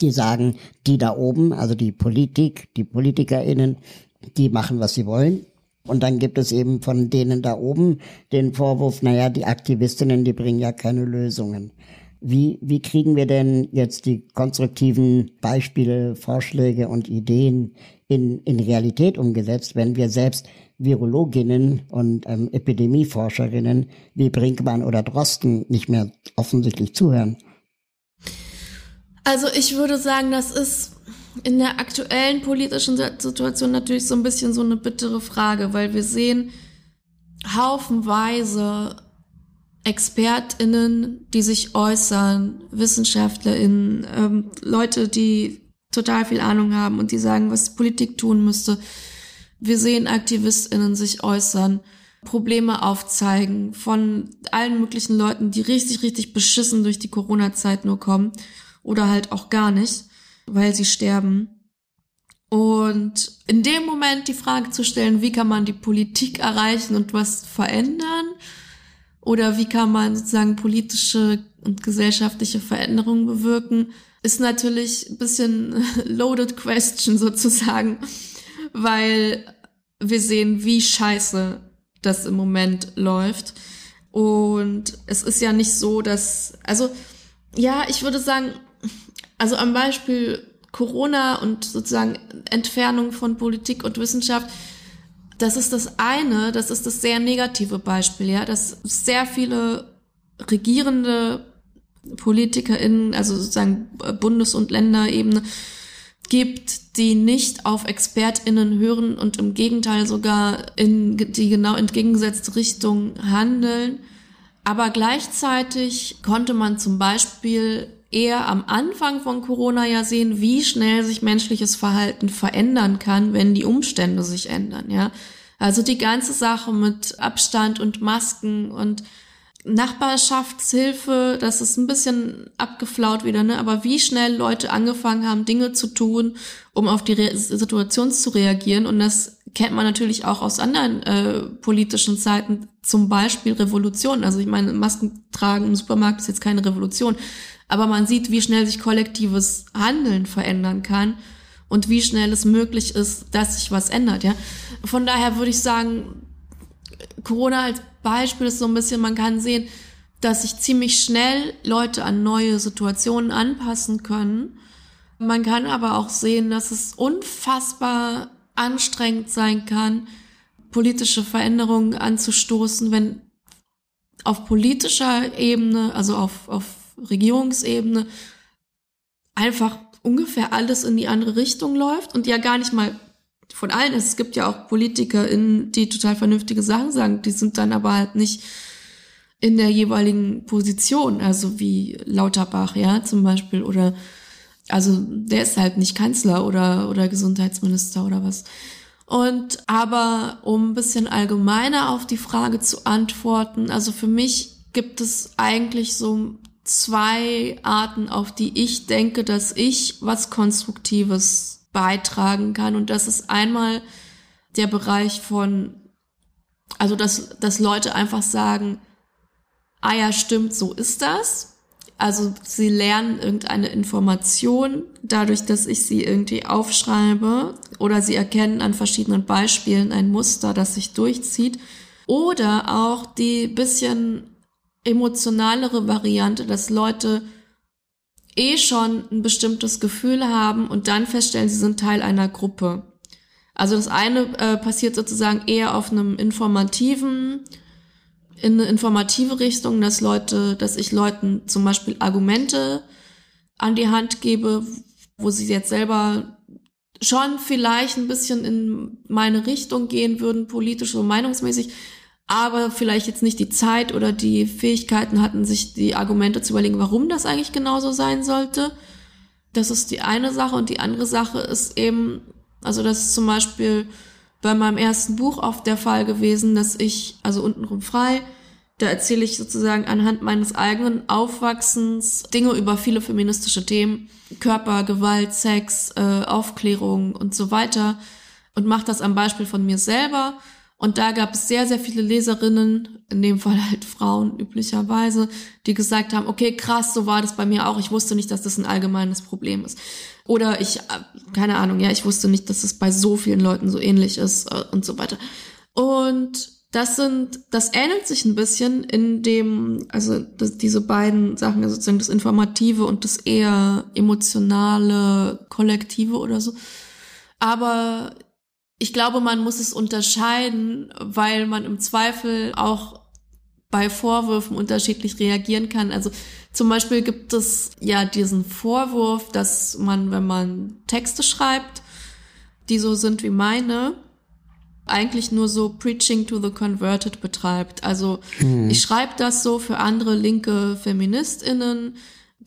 die sagen, die da oben, also die Politik, die PolitikerInnen, die machen, was sie wollen. Und dann gibt es eben von denen da oben den Vorwurf, naja, die Aktivistinnen, die bringen ja keine Lösungen. Wie, wie kriegen wir denn jetzt die konstruktiven Beispiele, Vorschläge und Ideen in, in Realität umgesetzt, wenn wir selbst Virologinnen und ähm, Epidemieforscherinnen wie Brinkmann oder Drosten nicht mehr offensichtlich zuhören? Also ich würde sagen, das ist in der aktuellen politischen Situation natürlich so ein bisschen so eine bittere Frage, weil wir sehen haufenweise ExpertInnen, die sich äußern, WissenschaftlerInnen, ähm, Leute, die total viel Ahnung haben und die sagen, was Politik tun müsste. Wir sehen AktivistInnen sich äußern, Probleme aufzeigen von allen möglichen Leuten, die richtig, richtig beschissen durch die Corona-Zeit nur kommen oder halt auch gar nicht weil sie sterben. Und in dem Moment die Frage zu stellen, wie kann man die Politik erreichen und was verändern? Oder wie kann man sozusagen politische und gesellschaftliche Veränderungen bewirken, ist natürlich ein bisschen <laughs> loaded question sozusagen, weil wir sehen, wie scheiße das im Moment läuft. Und es ist ja nicht so, dass, also, ja, ich würde sagen, also am Beispiel Corona und sozusagen Entfernung von Politik und Wissenschaft, das ist das eine, das ist das sehr negative Beispiel, ja, dass sehr viele regierende PolitikerInnen, also sozusagen Bundes- und Länderebene, gibt, die nicht auf ExpertInnen hören und im Gegenteil sogar in die genau entgegengesetzte Richtung handeln. Aber gleichzeitig konnte man zum Beispiel eher am Anfang von Corona ja sehen, wie schnell sich menschliches Verhalten verändern kann, wenn die Umstände sich ändern, ja. Also die ganze Sache mit Abstand und Masken und Nachbarschaftshilfe, das ist ein bisschen abgeflaut wieder, ne? Aber wie schnell Leute angefangen haben, Dinge zu tun, um auf die Re Situation zu reagieren. Und das kennt man natürlich auch aus anderen äh, politischen Zeiten, zum Beispiel Revolution. Also ich meine, Masken tragen im Supermarkt ist jetzt keine Revolution, aber man sieht, wie schnell sich kollektives Handeln verändern kann und wie schnell es möglich ist, dass sich was ändert, ja. Von daher würde ich sagen, Corona als Beispiel ist so ein bisschen, man kann sehen, dass sich ziemlich schnell Leute an neue Situationen anpassen können. Man kann aber auch sehen, dass es unfassbar anstrengend sein kann, politische Veränderungen anzustoßen, wenn auf politischer Ebene, also auf, auf Regierungsebene einfach ungefähr alles in die andere Richtung läuft und ja gar nicht mal von allen. Es gibt ja auch PolitikerInnen, die total vernünftige Sachen sagen, die sind dann aber halt nicht in der jeweiligen Position, also wie Lauterbach, ja, zum Beispiel, oder also der ist halt nicht Kanzler oder, oder Gesundheitsminister oder was. Und aber um ein bisschen allgemeiner auf die Frage zu antworten, also für mich gibt es eigentlich so zwei Arten, auf die ich denke, dass ich was Konstruktives beitragen kann. Und das ist einmal der Bereich von, also dass, dass Leute einfach sagen, ah ja, stimmt, so ist das. Also sie lernen irgendeine Information dadurch, dass ich sie irgendwie aufschreibe oder sie erkennen an verschiedenen Beispielen ein Muster, das sich durchzieht. Oder auch die bisschen emotionalere Variante, dass Leute eh schon ein bestimmtes Gefühl haben und dann feststellen, sie sind Teil einer Gruppe. Also das eine äh, passiert sozusagen eher auf einem informativen, in eine informative Richtung, dass Leute, dass ich Leuten zum Beispiel Argumente an die Hand gebe, wo sie jetzt selber schon vielleicht ein bisschen in meine Richtung gehen würden, politisch und meinungsmäßig, aber vielleicht jetzt nicht die Zeit oder die Fähigkeiten hatten, sich die Argumente zu überlegen, warum das eigentlich genauso sein sollte. Das ist die eine Sache und die andere Sache ist eben, also das ist zum Beispiel bei meinem ersten Buch oft der Fall gewesen, dass ich, also untenrum frei, da erzähle ich sozusagen anhand meines eigenen Aufwachsens Dinge über viele feministische Themen, Körper, Gewalt, Sex, äh, Aufklärung und so weiter und mache das am Beispiel von mir selber und da gab es sehr, sehr viele Leserinnen, in dem Fall halt Frauen üblicherweise, die gesagt haben, okay, krass, so war das bei mir auch. Ich wusste nicht, dass das ein allgemeines Problem ist. Oder ich, äh, keine Ahnung, ja, ich wusste nicht, dass es bei so vielen Leuten so ähnlich ist äh, und so weiter. Und das sind, das ähnelt sich ein bisschen in dem, also das, diese beiden Sachen, also sozusagen das Informative und das eher emotionale, Kollektive oder so. Aber ich glaube, man muss es unterscheiden, weil man im Zweifel auch bei Vorwürfen unterschiedlich reagieren kann. Also zum Beispiel gibt es ja diesen Vorwurf, dass man, wenn man Texte schreibt, die so sind wie meine, eigentlich nur so Preaching to the Converted betreibt. Also mhm. ich schreibe das so für andere linke Feministinnen,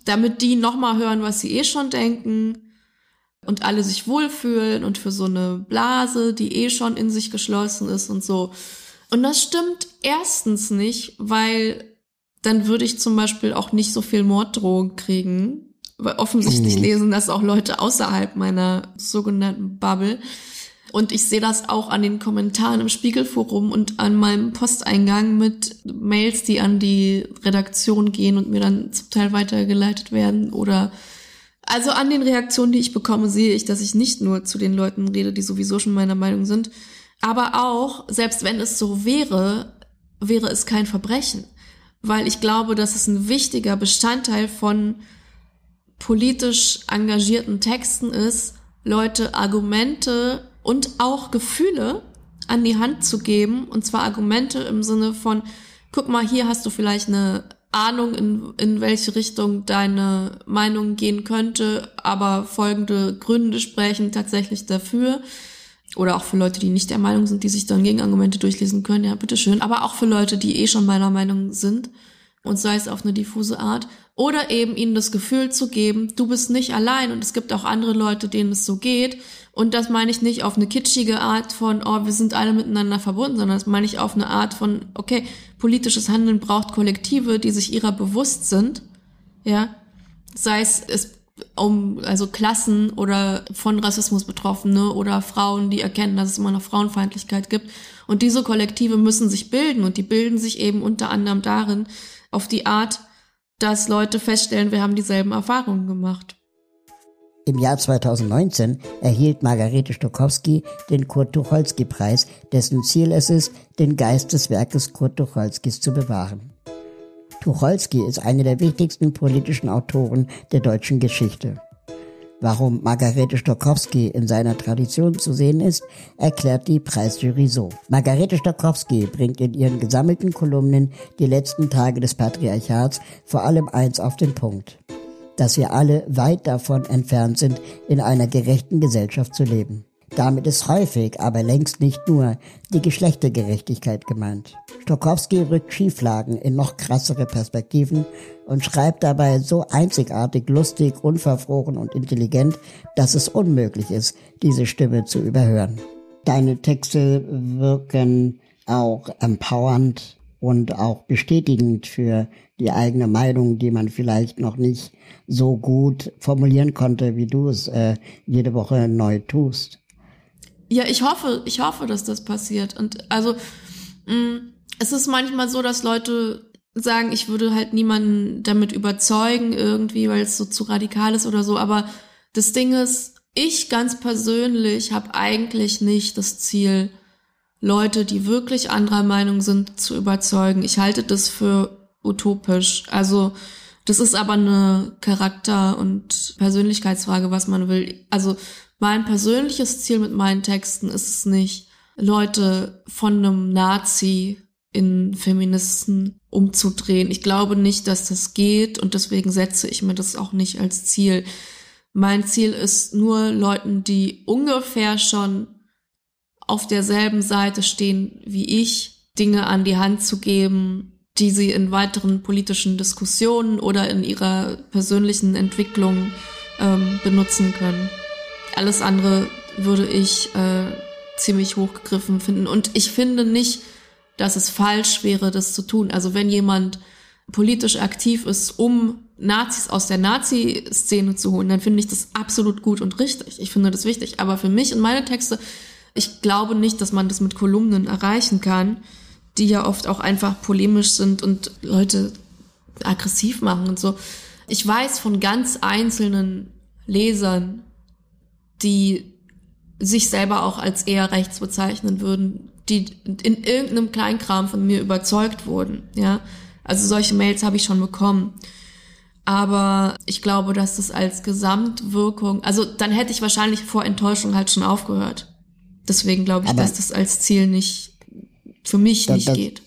damit die nochmal hören, was sie eh schon denken und alle sich wohlfühlen und für so eine Blase, die eh schon in sich geschlossen ist und so. Und das stimmt erstens nicht, weil dann würde ich zum Beispiel auch nicht so viel Morddrohungen kriegen, weil offensichtlich mhm. lesen das auch Leute außerhalb meiner sogenannten Bubble. Und ich sehe das auch an den Kommentaren im Spiegelforum und an meinem Posteingang mit Mails, die an die Redaktion gehen und mir dann zum Teil weitergeleitet werden oder also an den Reaktionen, die ich bekomme, sehe ich, dass ich nicht nur zu den Leuten rede, die sowieso schon meiner Meinung sind, aber auch, selbst wenn es so wäre, wäre es kein Verbrechen. Weil ich glaube, dass es ein wichtiger Bestandteil von politisch engagierten Texten ist, Leute Argumente und auch Gefühle an die Hand zu geben. Und zwar Argumente im Sinne von, guck mal, hier hast du vielleicht eine Ahnung, in, in welche Richtung deine Meinung gehen könnte, aber folgende Gründe sprechen tatsächlich dafür. Oder auch für Leute, die nicht der Meinung sind, die sich dann Gegenargumente durchlesen können, ja, bitteschön. Aber auch für Leute, die eh schon meiner Meinung sind und sei es auf eine diffuse Art. Oder eben ihnen das Gefühl zu geben, du bist nicht allein und es gibt auch andere Leute, denen es so geht. Und das meine ich nicht auf eine kitschige Art von, oh, wir sind alle miteinander verbunden, sondern das meine ich auf eine Art von, okay, politisches Handeln braucht Kollektive, die sich ihrer bewusst sind, ja, sei es, es um also Klassen oder von Rassismus Betroffene oder Frauen, die erkennen, dass es immer noch Frauenfeindlichkeit gibt. Und diese Kollektive müssen sich bilden und die bilden sich eben unter anderem darin, auf die Art, dass Leute feststellen, wir haben dieselben Erfahrungen gemacht. Im Jahr 2019 erhielt Margarete Stokowski den Kurt-Tucholsky-Preis, dessen Ziel es ist, den Geist des Werkes Kurt Tucholskys zu bewahren. Tucholsky ist eine der wichtigsten politischen Autoren der deutschen Geschichte. Warum Margarete Stokowski in seiner Tradition zu sehen ist, erklärt die Preisjury so. Margarete Stokowski bringt in ihren gesammelten Kolumnen die letzten Tage des Patriarchats vor allem eins auf den Punkt dass wir alle weit davon entfernt sind, in einer gerechten Gesellschaft zu leben. Damit ist häufig, aber längst nicht nur, die Geschlechtergerechtigkeit gemeint. Stokowski rückt Schieflagen in noch krassere Perspektiven und schreibt dabei so einzigartig, lustig, unverfroren und intelligent, dass es unmöglich ist, diese Stimme zu überhören. Deine Texte wirken auch empowernd und auch bestätigend für die eigene Meinung, die man vielleicht noch nicht so gut formulieren konnte, wie du es äh, jede Woche neu tust. Ja, ich hoffe, ich hoffe, dass das passiert. Und also mh, mm, es ist manchmal so, dass Leute sagen, ich würde halt niemanden damit überzeugen irgendwie, weil es so zu radikal ist oder so. Aber das Ding ist, ich ganz persönlich habe eigentlich nicht das Ziel, Leute, die wirklich anderer Meinung sind, zu überzeugen. Ich halte das für utopisch. Also das ist aber eine Charakter- und Persönlichkeitsfrage, was man will. Also mein persönliches Ziel mit meinen Texten ist es nicht, Leute von einem Nazi in Feministen umzudrehen. Ich glaube nicht, dass das geht und deswegen setze ich mir das auch nicht als Ziel. Mein Ziel ist nur Leuten, die ungefähr schon auf derselben Seite stehen wie ich, Dinge an die Hand zu geben, die sie in weiteren politischen Diskussionen oder in ihrer persönlichen Entwicklung ähm, benutzen können. Alles andere würde ich äh, ziemlich hochgegriffen finden. Und ich finde nicht, dass es falsch wäre, das zu tun. Also wenn jemand politisch aktiv ist, um Nazis aus der Nazi-Szene zu holen, dann finde ich das absolut gut und richtig. Ich finde das wichtig. Aber für mich und meine Texte, ich glaube nicht, dass man das mit Kolumnen erreichen kann die ja oft auch einfach polemisch sind und Leute aggressiv machen und so. Ich weiß von ganz einzelnen Lesern, die sich selber auch als eher rechts bezeichnen würden, die in irgendeinem Kleinkram von mir überzeugt wurden, ja. Also solche Mails habe ich schon bekommen. Aber ich glaube, dass das als Gesamtwirkung, also dann hätte ich wahrscheinlich vor Enttäuschung halt schon aufgehört. Deswegen glaube ich, Aber dass das als Ziel nicht für mich da, nicht da, geht.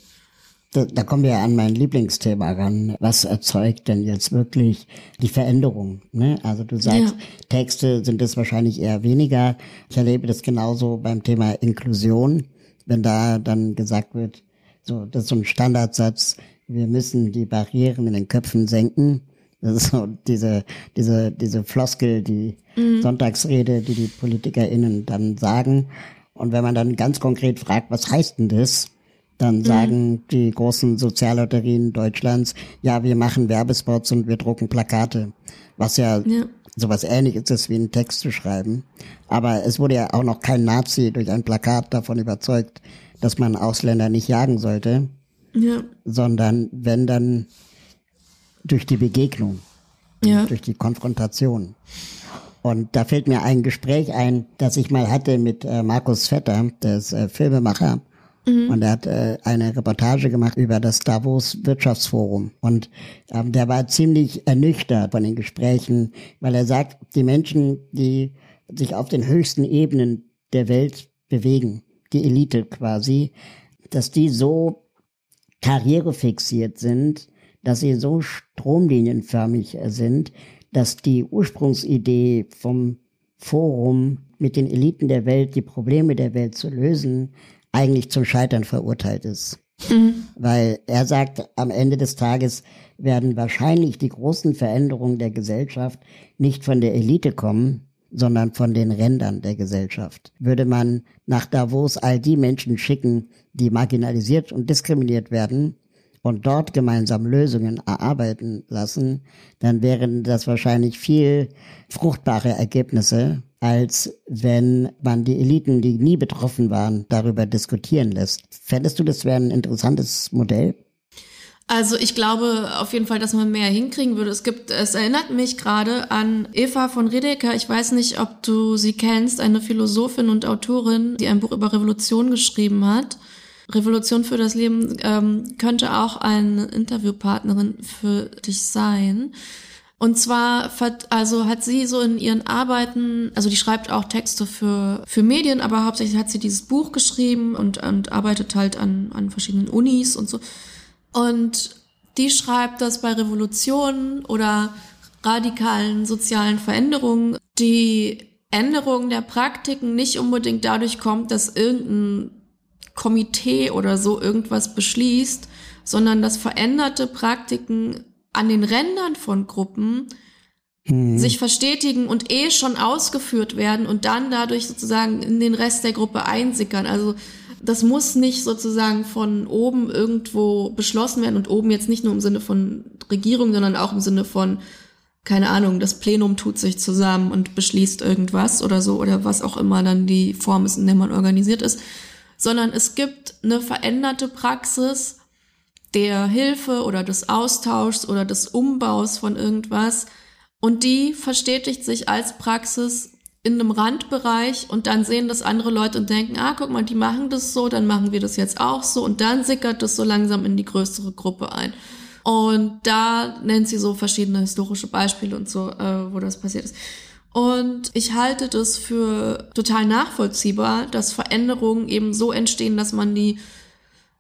Da, da kommen wir an mein Lieblingsthema ran. Was erzeugt denn jetzt wirklich die Veränderung? Ne? Also du sagst, ja. Texte sind es wahrscheinlich eher weniger. Ich erlebe das genauso beim Thema Inklusion, wenn da dann gesagt wird, so, das ist so ein Standardsatz, wir müssen die Barrieren in den Köpfen senken. Das ist so diese, diese, diese Floskel, die mhm. Sonntagsrede, die die PolitikerInnen dann sagen. Und wenn man dann ganz konkret fragt, was heißt denn das? Dann mhm. sagen mhm. die großen Soziallotterien Deutschlands, ja, wir machen Werbespots und wir drucken Plakate. Was ja, ja. sowas ähnliches ist wie einen Text zu schreiben. Aber es wurde ja auch noch kein Nazi durch ein Plakat davon überzeugt, dass man Ausländer nicht jagen sollte. Ja. Sondern wenn dann durch die Begegnung, ja. durch die Konfrontation. Und da fällt mir ein Gespräch ein, das ich mal hatte mit äh, Markus Vetter, der ist äh, Filmemacher. Mhm. Und er hat äh, eine Reportage gemacht über das Davos Wirtschaftsforum. Und ähm, der war ziemlich ernüchtert von den Gesprächen, weil er sagt, die Menschen, die sich auf den höchsten Ebenen der Welt bewegen, die Elite quasi, dass die so karrierefixiert sind, dass sie so stromlinienförmig sind, dass die Ursprungsidee vom Forum mit den Eliten der Welt die Probleme der Welt zu lösen, eigentlich zum Scheitern verurteilt ist. Mhm. Weil er sagt, am Ende des Tages werden wahrscheinlich die großen Veränderungen der Gesellschaft nicht von der Elite kommen, sondern von den Rändern der Gesellschaft. Würde man nach Davos all die Menschen schicken, die marginalisiert und diskriminiert werden, und dort gemeinsam Lösungen erarbeiten lassen, dann wären das wahrscheinlich viel fruchtbare Ergebnisse, als wenn man die Eliten, die nie betroffen waren, darüber diskutieren lässt. Fändest du, das wäre ein interessantes Modell? Also ich glaube auf jeden Fall, dass man mehr hinkriegen würde. Es gibt, es erinnert mich gerade an Eva von Redeker. Ich weiß nicht, ob du sie kennst, eine Philosophin und Autorin, die ein Buch über Revolution geschrieben hat. Revolution für das Leben ähm, könnte auch eine Interviewpartnerin für dich sein. Und zwar also hat sie so in ihren Arbeiten, also die schreibt auch Texte für, für Medien, aber hauptsächlich hat sie dieses Buch geschrieben und, und arbeitet halt an, an verschiedenen Unis und so. Und die schreibt, dass bei Revolutionen oder radikalen sozialen Veränderungen die Änderung der Praktiken nicht unbedingt dadurch kommt, dass irgendein Komitee oder so irgendwas beschließt, sondern dass veränderte Praktiken an den Rändern von Gruppen hm. sich verstetigen und eh schon ausgeführt werden und dann dadurch sozusagen in den Rest der Gruppe einsickern. Also das muss nicht sozusagen von oben irgendwo beschlossen werden und oben jetzt nicht nur im Sinne von Regierung, sondern auch im Sinne von keine Ahnung, das Plenum tut sich zusammen und beschließt irgendwas oder so oder was auch immer dann die Form ist, in der man organisiert ist, sondern es gibt eine veränderte Praxis der Hilfe oder des Austauschs oder des Umbaus von irgendwas und die verstetigt sich als Praxis in einem Randbereich und dann sehen das andere Leute und denken, ah, guck mal, die machen das so, dann machen wir das jetzt auch so und dann sickert das so langsam in die größere Gruppe ein. Und da nennt sie so verschiedene historische Beispiele und so, äh, wo das passiert ist. Und ich halte das für total nachvollziehbar, dass Veränderungen eben so entstehen, dass man die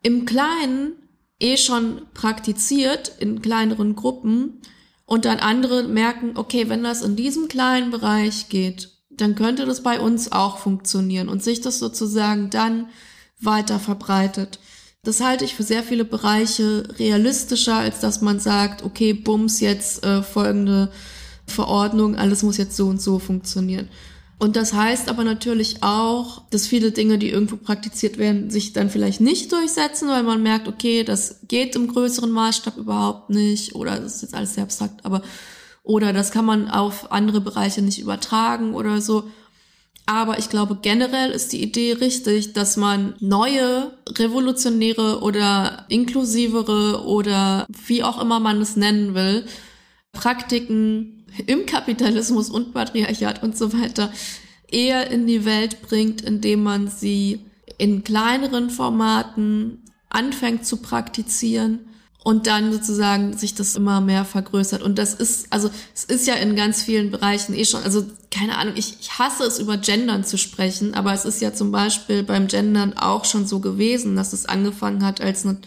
im Kleinen eh schon praktiziert, in kleineren Gruppen, und dann andere merken, okay, wenn das in diesem kleinen Bereich geht, dann könnte das bei uns auch funktionieren und sich das sozusagen dann weiter verbreitet. Das halte ich für sehr viele Bereiche realistischer, als dass man sagt, okay, bums, jetzt äh, folgende Verordnung, alles muss jetzt so und so funktionieren. Und das heißt aber natürlich auch, dass viele Dinge, die irgendwo praktiziert werden, sich dann vielleicht nicht durchsetzen, weil man merkt, okay, das geht im größeren Maßstab überhaupt nicht oder das ist jetzt alles sehr abstrakt, aber oder das kann man auf andere Bereiche nicht übertragen oder so. Aber ich glaube, generell ist die Idee richtig, dass man neue, revolutionäre oder inklusivere oder wie auch immer man es nennen will, Praktiken im Kapitalismus und Patriarchat und so weiter eher in die Welt bringt, indem man sie in kleineren Formaten anfängt zu praktizieren und dann sozusagen sich das immer mehr vergrößert. Und das ist, also es ist ja in ganz vielen Bereichen eh schon, also keine Ahnung, ich, ich hasse es über Gendern zu sprechen, aber es ist ja zum Beispiel beim Gendern auch schon so gewesen, dass es angefangen hat als eine,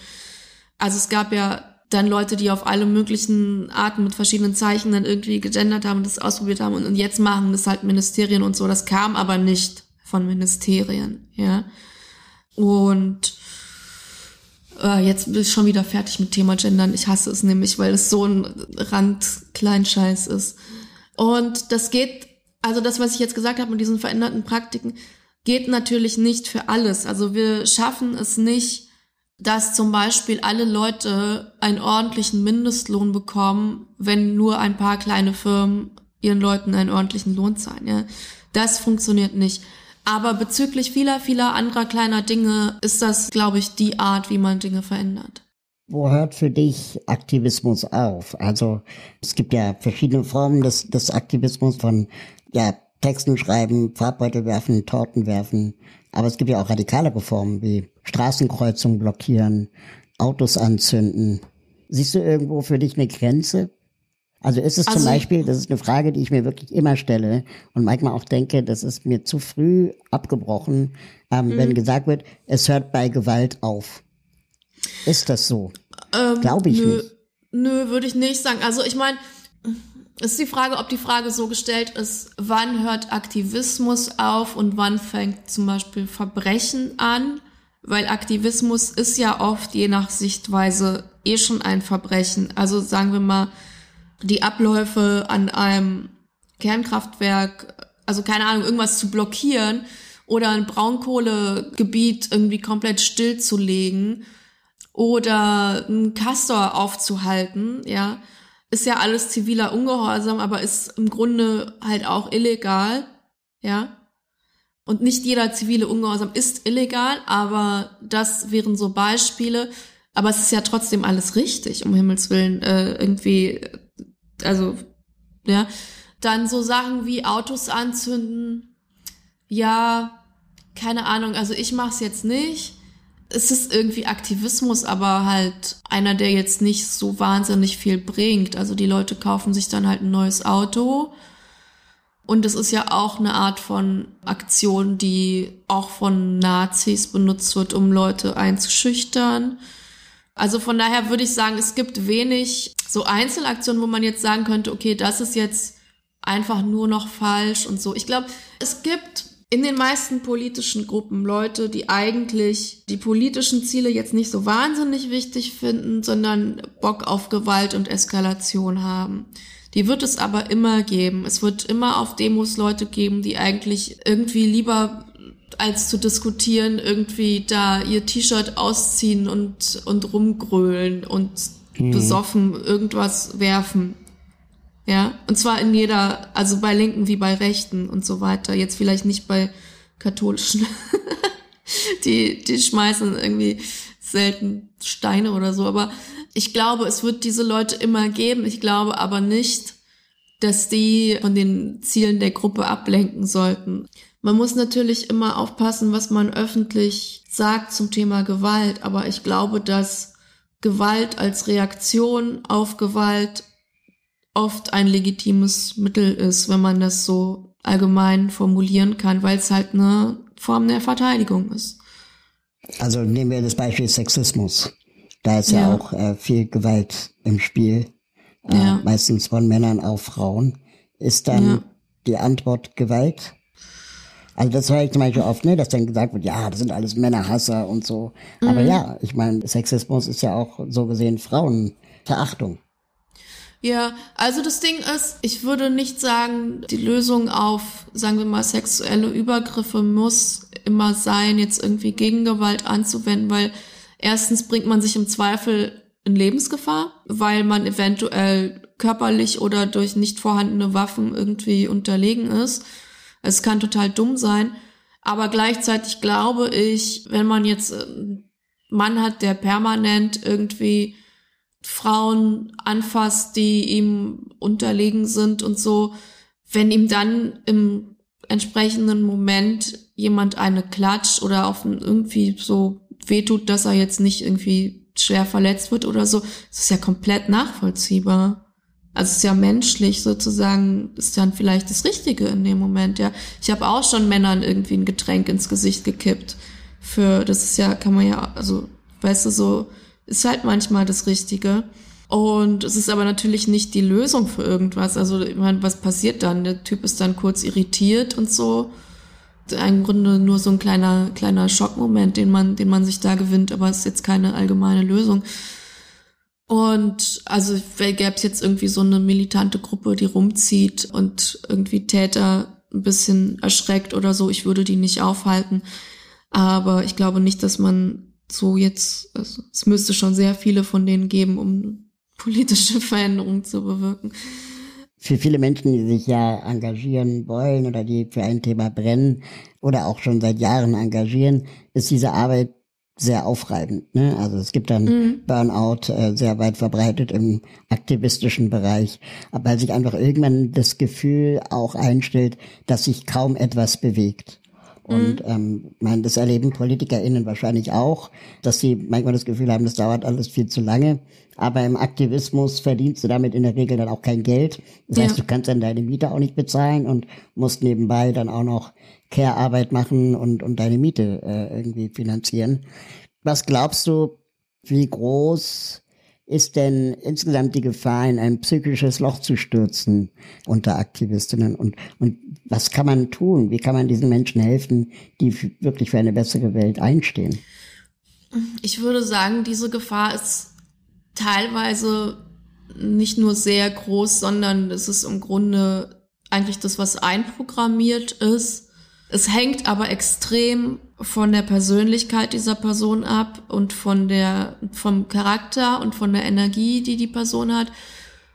also es gab ja dann Leute, die auf alle möglichen Arten mit verschiedenen Zeichen dann irgendwie gegendert haben und das ausprobiert haben und, und jetzt machen das halt Ministerien und so. Das kam aber nicht von Ministerien, ja. Und äh, jetzt bin ich schon wieder fertig mit Thema Gendern. Ich hasse es nämlich, weil es so ein Rand-Kleinscheiß ist. Und das geht, also das, was ich jetzt gesagt habe mit diesen veränderten Praktiken, geht natürlich nicht für alles. Also wir schaffen es nicht, dass zum Beispiel alle Leute einen ordentlichen Mindestlohn bekommen, wenn nur ein paar kleine Firmen ihren Leuten einen ordentlichen Lohn zahlen. Ja? Das funktioniert nicht. Aber bezüglich vieler, vieler anderer kleiner Dinge ist das, glaube ich, die Art, wie man Dinge verändert. Wo hört für dich Aktivismus auf? Also es gibt ja verschiedene Formen des, des Aktivismus von ja, Texten schreiben, Farbbeutel werfen, Torten werfen, aber es gibt ja auch radikalere Formen wie Straßenkreuzungen blockieren, Autos anzünden. Siehst du irgendwo für dich eine Grenze? Also ist es also, zum Beispiel, das ist eine Frage, die ich mir wirklich immer stelle und manchmal auch denke, das ist mir zu früh abgebrochen, ähm, wenn mhm. gesagt wird, es hört bei Gewalt auf. Ist das so? Ähm, Glaube ich nö, nicht. Nö, würde ich nicht sagen. Also ich meine, ist die Frage, ob die Frage so gestellt ist, wann hört Aktivismus auf und wann fängt zum Beispiel Verbrechen an? Weil Aktivismus ist ja oft je nach Sichtweise eh schon ein Verbrechen. Also sagen wir mal, die Abläufe an einem Kernkraftwerk, also keine Ahnung, irgendwas zu blockieren oder ein Braunkohlegebiet irgendwie komplett stillzulegen oder ein Castor aufzuhalten, ja, ist ja alles ziviler Ungehorsam, aber ist im Grunde halt auch illegal, ja. Und nicht jeder zivile Ungehorsam ist illegal, aber das wären so Beispiele. Aber es ist ja trotzdem alles richtig, um Himmels Willen, äh, irgendwie, also, ja. Dann so Sachen wie Autos anzünden, ja, keine Ahnung, also ich mach's jetzt nicht es ist irgendwie Aktivismus, aber halt einer, der jetzt nicht so wahnsinnig viel bringt. Also die Leute kaufen sich dann halt ein neues Auto. Und es ist ja auch eine Art von Aktion, die auch von Nazis benutzt wird, um Leute einzuschüchtern. Also von daher würde ich sagen, es gibt wenig so Einzelaktionen, wo man jetzt sagen könnte, okay, das ist jetzt einfach nur noch falsch und so. Ich glaube, es gibt in den meisten politischen Gruppen Leute, die eigentlich die politischen Ziele jetzt nicht so wahnsinnig wichtig finden, sondern Bock auf Gewalt und Eskalation haben. Die wird es aber immer geben. Es wird immer auf Demos Leute geben, die eigentlich irgendwie lieber als zu diskutieren, irgendwie da ihr T-Shirt ausziehen und, und rumgrölen und mhm. besoffen irgendwas werfen. Ja, und zwar in jeder, also bei Linken wie bei Rechten und so weiter. Jetzt vielleicht nicht bei Katholischen. <laughs> die, die schmeißen irgendwie selten Steine oder so, aber ich glaube, es wird diese Leute immer geben. Ich glaube aber nicht, dass die von den Zielen der Gruppe ablenken sollten. Man muss natürlich immer aufpassen, was man öffentlich sagt zum Thema Gewalt, aber ich glaube, dass Gewalt als Reaktion auf Gewalt oft ein legitimes Mittel ist, wenn man das so allgemein formulieren kann, weil es halt eine Form der Verteidigung ist. Also nehmen wir das Beispiel Sexismus. Da ist ja, ja auch äh, viel Gewalt im Spiel, äh, ja. meistens von Männern auf Frauen. Ist dann ja. die Antwort Gewalt? Also das höre ich zum Beispiel oft, ne, dass dann gesagt wird, ja, das sind alles Männerhasser und so. Mhm. Aber ja, ich meine, Sexismus ist ja auch so gesehen Frauenverachtung. Ja, also das Ding ist, ich würde nicht sagen, die Lösung auf, sagen wir mal, sexuelle Übergriffe muss immer sein, jetzt irgendwie Gegengewalt anzuwenden, weil erstens bringt man sich im Zweifel in Lebensgefahr, weil man eventuell körperlich oder durch nicht vorhandene Waffen irgendwie unterlegen ist. Es kann total dumm sein, aber gleichzeitig glaube ich, wenn man jetzt einen Mann hat, der permanent irgendwie Frauen anfasst, die ihm unterlegen sind und so, wenn ihm dann im entsprechenden Moment jemand eine klatscht oder auf irgendwie so wehtut, dass er jetzt nicht irgendwie schwer verletzt wird oder so, das ist ja komplett nachvollziehbar. Also es ist ja menschlich sozusagen, ist dann vielleicht das Richtige in dem Moment, ja. Ich habe auch schon Männern irgendwie ein Getränk ins Gesicht gekippt. Für, das ist ja, kann man ja, also, weißt du, so, ist halt manchmal das Richtige. Und es ist aber natürlich nicht die Lösung für irgendwas. Also, ich meine, was passiert dann? Der Typ ist dann kurz irritiert und so. Im Grunde nur so ein kleiner, kleiner Schockmoment, den man, den man sich da gewinnt, aber es ist jetzt keine allgemeine Lösung. Und also gäbe es jetzt irgendwie so eine militante Gruppe, die rumzieht und irgendwie Täter ein bisschen erschreckt oder so, ich würde die nicht aufhalten. Aber ich glaube nicht, dass man so jetzt, also es müsste schon sehr viele von denen geben, um politische <laughs> Veränderungen zu bewirken. Für viele Menschen, die sich ja engagieren wollen oder die für ein Thema brennen oder auch schon seit Jahren engagieren, ist diese Arbeit sehr aufreibend. Ne? Also es gibt dann mhm. Burnout äh, sehr weit verbreitet im aktivistischen Bereich, weil sich einfach irgendwann das Gefühl auch einstellt, dass sich kaum etwas bewegt. Und mhm. ähm, mein, das erleben PolitikerInnen wahrscheinlich auch, dass sie manchmal das Gefühl haben, das dauert alles viel zu lange. Aber im Aktivismus verdienst du damit in der Regel dann auch kein Geld. Das ja. heißt, du kannst dann deine Miete auch nicht bezahlen und musst nebenbei dann auch noch Care-Arbeit machen und, und deine Miete äh, irgendwie finanzieren. Was glaubst du, wie groß ist denn insgesamt die Gefahr, in ein psychisches Loch zu stürzen unter Aktivistinnen? Und, und was kann man tun? Wie kann man diesen Menschen helfen, die wirklich für eine bessere Welt einstehen? Ich würde sagen, diese Gefahr ist teilweise nicht nur sehr groß, sondern es ist im Grunde eigentlich das, was einprogrammiert ist. Es hängt aber extrem von der Persönlichkeit dieser Person ab und von der, vom Charakter und von der Energie, die die Person hat.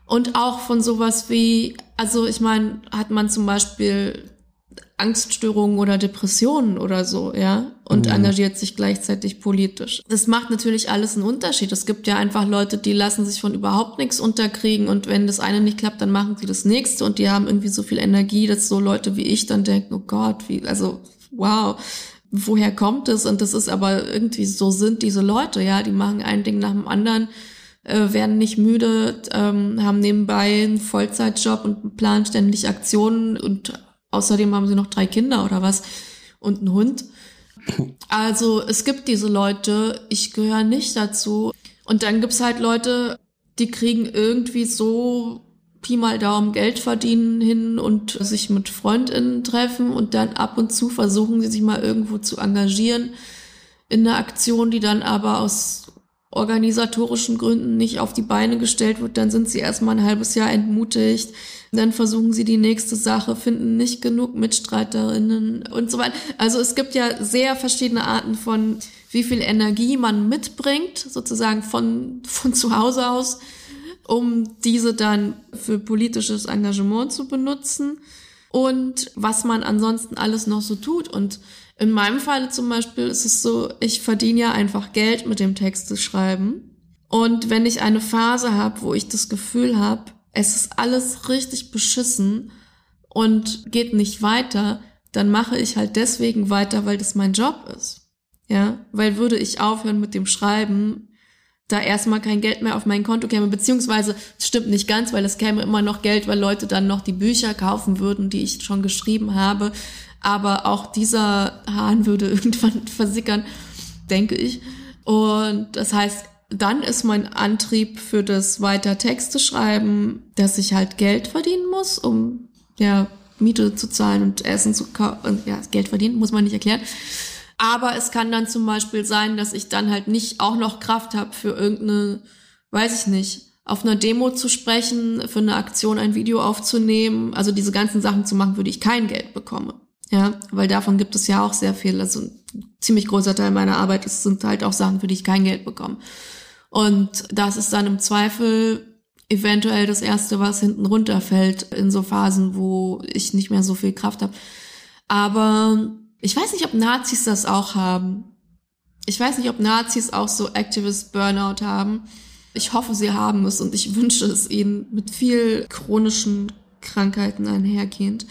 Und auch von sowas wie, also ich meine, hat man zum Beispiel Angststörungen oder Depressionen oder so, ja, und mhm. engagiert sich gleichzeitig politisch. Das macht natürlich alles einen Unterschied. Es gibt ja einfach Leute, die lassen sich von überhaupt nichts unterkriegen und wenn das eine nicht klappt, dann machen sie das nächste und die haben irgendwie so viel Energie, dass so Leute wie ich dann denken, oh Gott, wie, also wow, woher kommt es? Und das ist aber irgendwie, so sind diese Leute, ja, die machen ein Ding nach dem anderen, äh, werden nicht müde, ähm, haben nebenbei einen Vollzeitjob und planen ständig Aktionen und außerdem haben sie noch drei Kinder oder was und einen Hund. Also es gibt diese Leute, ich gehöre nicht dazu. Und dann gibt's halt Leute, die kriegen irgendwie so Pi mal Daumen Geld verdienen hin und sich mit Freundinnen treffen und dann ab und zu versuchen sie sich mal irgendwo zu engagieren in einer Aktion, die dann aber aus organisatorischen Gründen nicht auf die Beine gestellt wird, dann sind sie erstmal ein halbes Jahr entmutigt. Dann versuchen sie die nächste Sache, finden nicht genug Mitstreiterinnen und so weiter. Also es gibt ja sehr verschiedene Arten von, wie viel Energie man mitbringt, sozusagen von, von zu Hause aus, um diese dann für politisches Engagement zu benutzen und was man ansonsten alles noch so tut. Und in meinem Fall zum Beispiel ist es so, ich verdiene ja einfach Geld mit dem Text zu schreiben. Und wenn ich eine Phase habe, wo ich das Gefühl habe, es ist alles richtig beschissen und geht nicht weiter, dann mache ich halt deswegen weiter, weil das mein Job ist. Ja, weil würde ich aufhören mit dem Schreiben, da erstmal kein Geld mehr auf mein Konto käme, beziehungsweise stimmt nicht ganz, weil es käme immer noch Geld, weil Leute dann noch die Bücher kaufen würden, die ich schon geschrieben habe aber auch dieser Hahn würde <laughs> irgendwann versickern, denke ich. Und das heißt, dann ist mein Antrieb für das weiter Texte schreiben, dass ich halt Geld verdienen muss, um ja Miete zu zahlen und Essen zu kaufen. Ja, Geld verdienen muss man nicht erklären. Aber es kann dann zum Beispiel sein, dass ich dann halt nicht auch noch Kraft habe für irgendeine, weiß ich nicht, auf einer Demo zu sprechen, für eine Aktion ein Video aufzunehmen, also diese ganzen Sachen zu machen, würde ich kein Geld bekomme. Ja, weil davon gibt es ja auch sehr viel. Also ein ziemlich großer Teil meiner Arbeit ist, sind halt auch Sachen, für die ich kein Geld bekomme. Und das ist dann im Zweifel eventuell das Erste, was hinten runterfällt in so Phasen, wo ich nicht mehr so viel Kraft habe. Aber ich weiß nicht, ob Nazis das auch haben. Ich weiß nicht, ob Nazis auch so Activist Burnout haben. Ich hoffe, sie haben es und ich wünsche es ihnen mit viel chronischen Krankheiten einhergehend.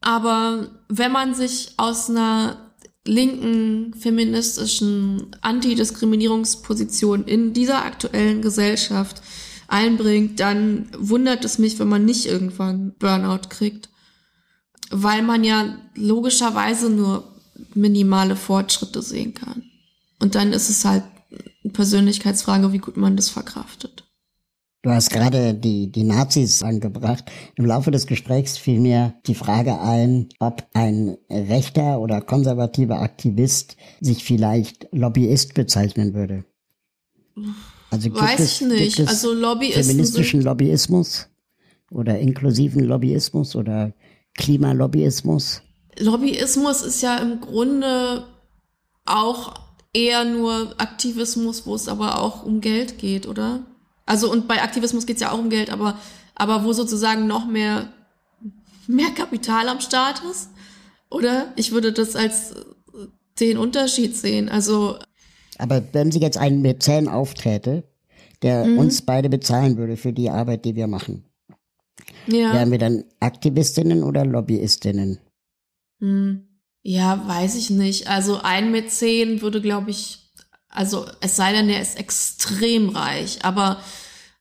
Aber wenn man sich aus einer linken feministischen Antidiskriminierungsposition in dieser aktuellen Gesellschaft einbringt, dann wundert es mich, wenn man nicht irgendwann Burnout kriegt. Weil man ja logischerweise nur minimale Fortschritte sehen kann. Und dann ist es halt eine Persönlichkeitsfrage, wie gut man das verkraftet. Du hast gerade die, die Nazis angebracht. Im Laufe des Gesprächs fiel mir die Frage ein, ob ein rechter oder konservativer Aktivist sich vielleicht Lobbyist bezeichnen würde. Also gibt Weiß es, ich nicht. Gibt es also Lobbyisten feministischen Lobbyismus oder inklusiven Lobbyismus oder Klimalobbyismus? Lobbyismus ist ja im Grunde auch eher nur Aktivismus, wo es aber auch um Geld geht, oder? Also und bei Aktivismus geht's ja auch um Geld, aber, aber wo sozusagen noch mehr, mehr Kapital am Start ist. Oder? Ich würde das als den Unterschied sehen. Also. Aber wenn sie jetzt einen Mäzen auftäte, der mhm. uns beide bezahlen würde für die Arbeit, die wir machen, ja. wären wir dann Aktivistinnen oder Lobbyistinnen? Hm. Ja, weiß ich nicht. Also ein Mäzen würde, glaube ich, also es sei denn, er ist extrem reich. Aber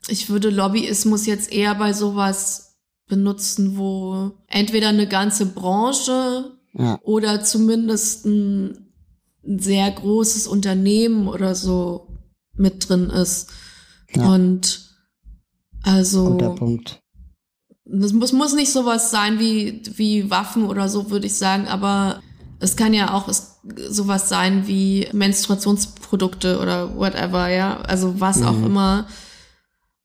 ich würde Lobbyismus jetzt eher bei sowas benutzen, wo entweder eine ganze Branche ja. oder zumindest ein, ein, sehr großes Unternehmen oder so mit drin ist. Ja. Und also. Guter Punkt. Das muss, muss nicht sowas sein wie, wie Waffen oder so, würde ich sagen, aber es kann ja auch sowas sein wie Menstruationsprodukte oder whatever, ja. Also was mhm. auch immer.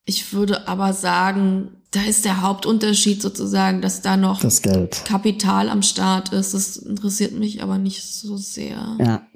Ich würde aber sagen, da ist der Hauptunterschied sozusagen, dass da noch das Geld. Kapital am Start ist. Das interessiert mich aber nicht so sehr. Ja.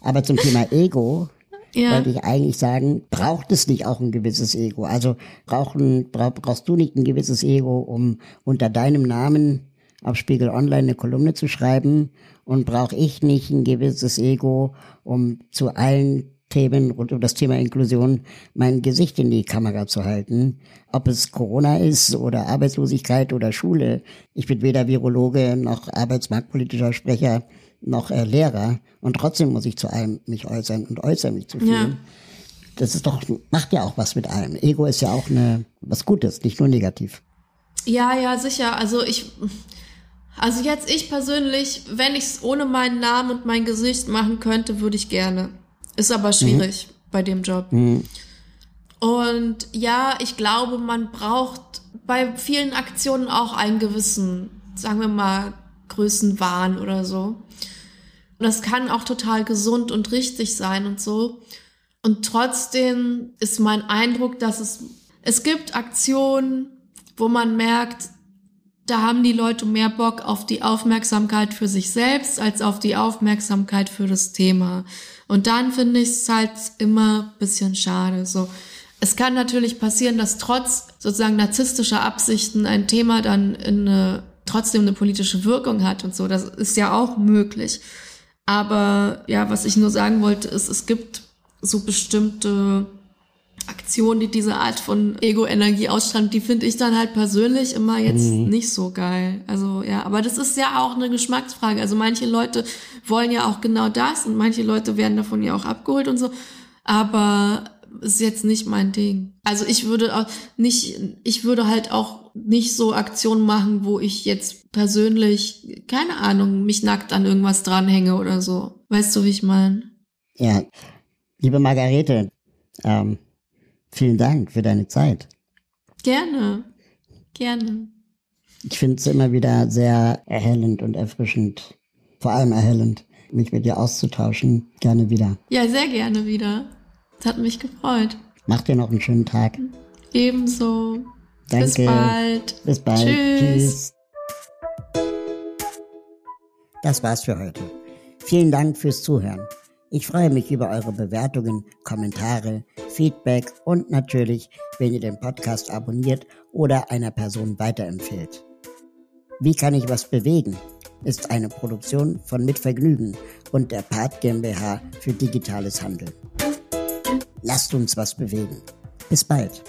Aber zum Thema Ego ja. wollte ich eigentlich sagen, braucht es nicht auch ein gewisses Ego? Also brauchen, brauchst du nicht ein gewisses Ego, um unter deinem Namen auf Spiegel Online eine Kolumne zu schreiben und brauche ich nicht ein gewisses Ego, um zu allen Themen rund um das Thema Inklusion mein Gesicht in die Kamera zu halten. Ob es Corona ist oder Arbeitslosigkeit oder Schule. Ich bin weder Virologe noch arbeitsmarktpolitischer Sprecher noch äh, Lehrer und trotzdem muss ich zu allem mich äußern und äußere mich zu viel. Ja. Das ist doch, macht ja auch was mit allem. Ego ist ja auch eine, was Gutes, nicht nur negativ. Ja, ja, sicher. Also ich, also jetzt ich persönlich, wenn ich es ohne meinen Namen und mein Gesicht machen könnte, würde ich gerne. Ist aber schwierig mhm. bei dem Job. Mhm. Und ja, ich glaube, man braucht bei vielen Aktionen auch einen gewissen, sagen wir mal, Größenwahn oder so. Und das kann auch total gesund und richtig sein und so. Und trotzdem ist mein Eindruck, dass es, es gibt Aktionen, wo man merkt, da haben die Leute mehr Bock auf die Aufmerksamkeit für sich selbst als auf die Aufmerksamkeit für das Thema. Und dann finde ich es halt immer bisschen schade. So, es kann natürlich passieren, dass trotz sozusagen narzisstischer Absichten ein Thema dann in eine, trotzdem eine politische Wirkung hat und so. Das ist ja auch möglich. Aber ja, was ich nur sagen wollte, ist, es gibt so bestimmte Aktionen, die diese Art von Ego-Energie ausstrahlen, die finde ich dann halt persönlich immer jetzt mhm. nicht so geil. Also ja, aber das ist ja auch eine Geschmacksfrage. Also manche Leute wollen ja auch genau das und manche Leute werden davon ja auch abgeholt und so. Aber ist jetzt nicht mein Ding. Also ich würde auch nicht, ich würde halt auch nicht so Aktionen machen, wo ich jetzt persönlich, keine Ahnung, mich nackt an irgendwas dranhänge oder so. Weißt du, wie ich meine? Ja, liebe Margarete, ähm, Vielen Dank für deine Zeit. Gerne, gerne. Ich finde es immer wieder sehr erhellend und erfrischend, vor allem erhellend, mich mit dir auszutauschen. Gerne wieder. Ja, sehr gerne wieder. Es hat mich gefreut. Mach dir noch einen schönen Tag. Ebenso. Danke. Bis bald. Bis bald. Tschüss. Tschüss. Das war's für heute. Vielen Dank fürs Zuhören. Ich freue mich über eure Bewertungen, Kommentare, Feedback und natürlich, wenn ihr den Podcast abonniert oder einer Person weiterempfehlt. Wie kann ich was bewegen? ist eine Produktion von Mitvergnügen und der Part GmbH für digitales Handeln. Lasst uns was bewegen. Bis bald.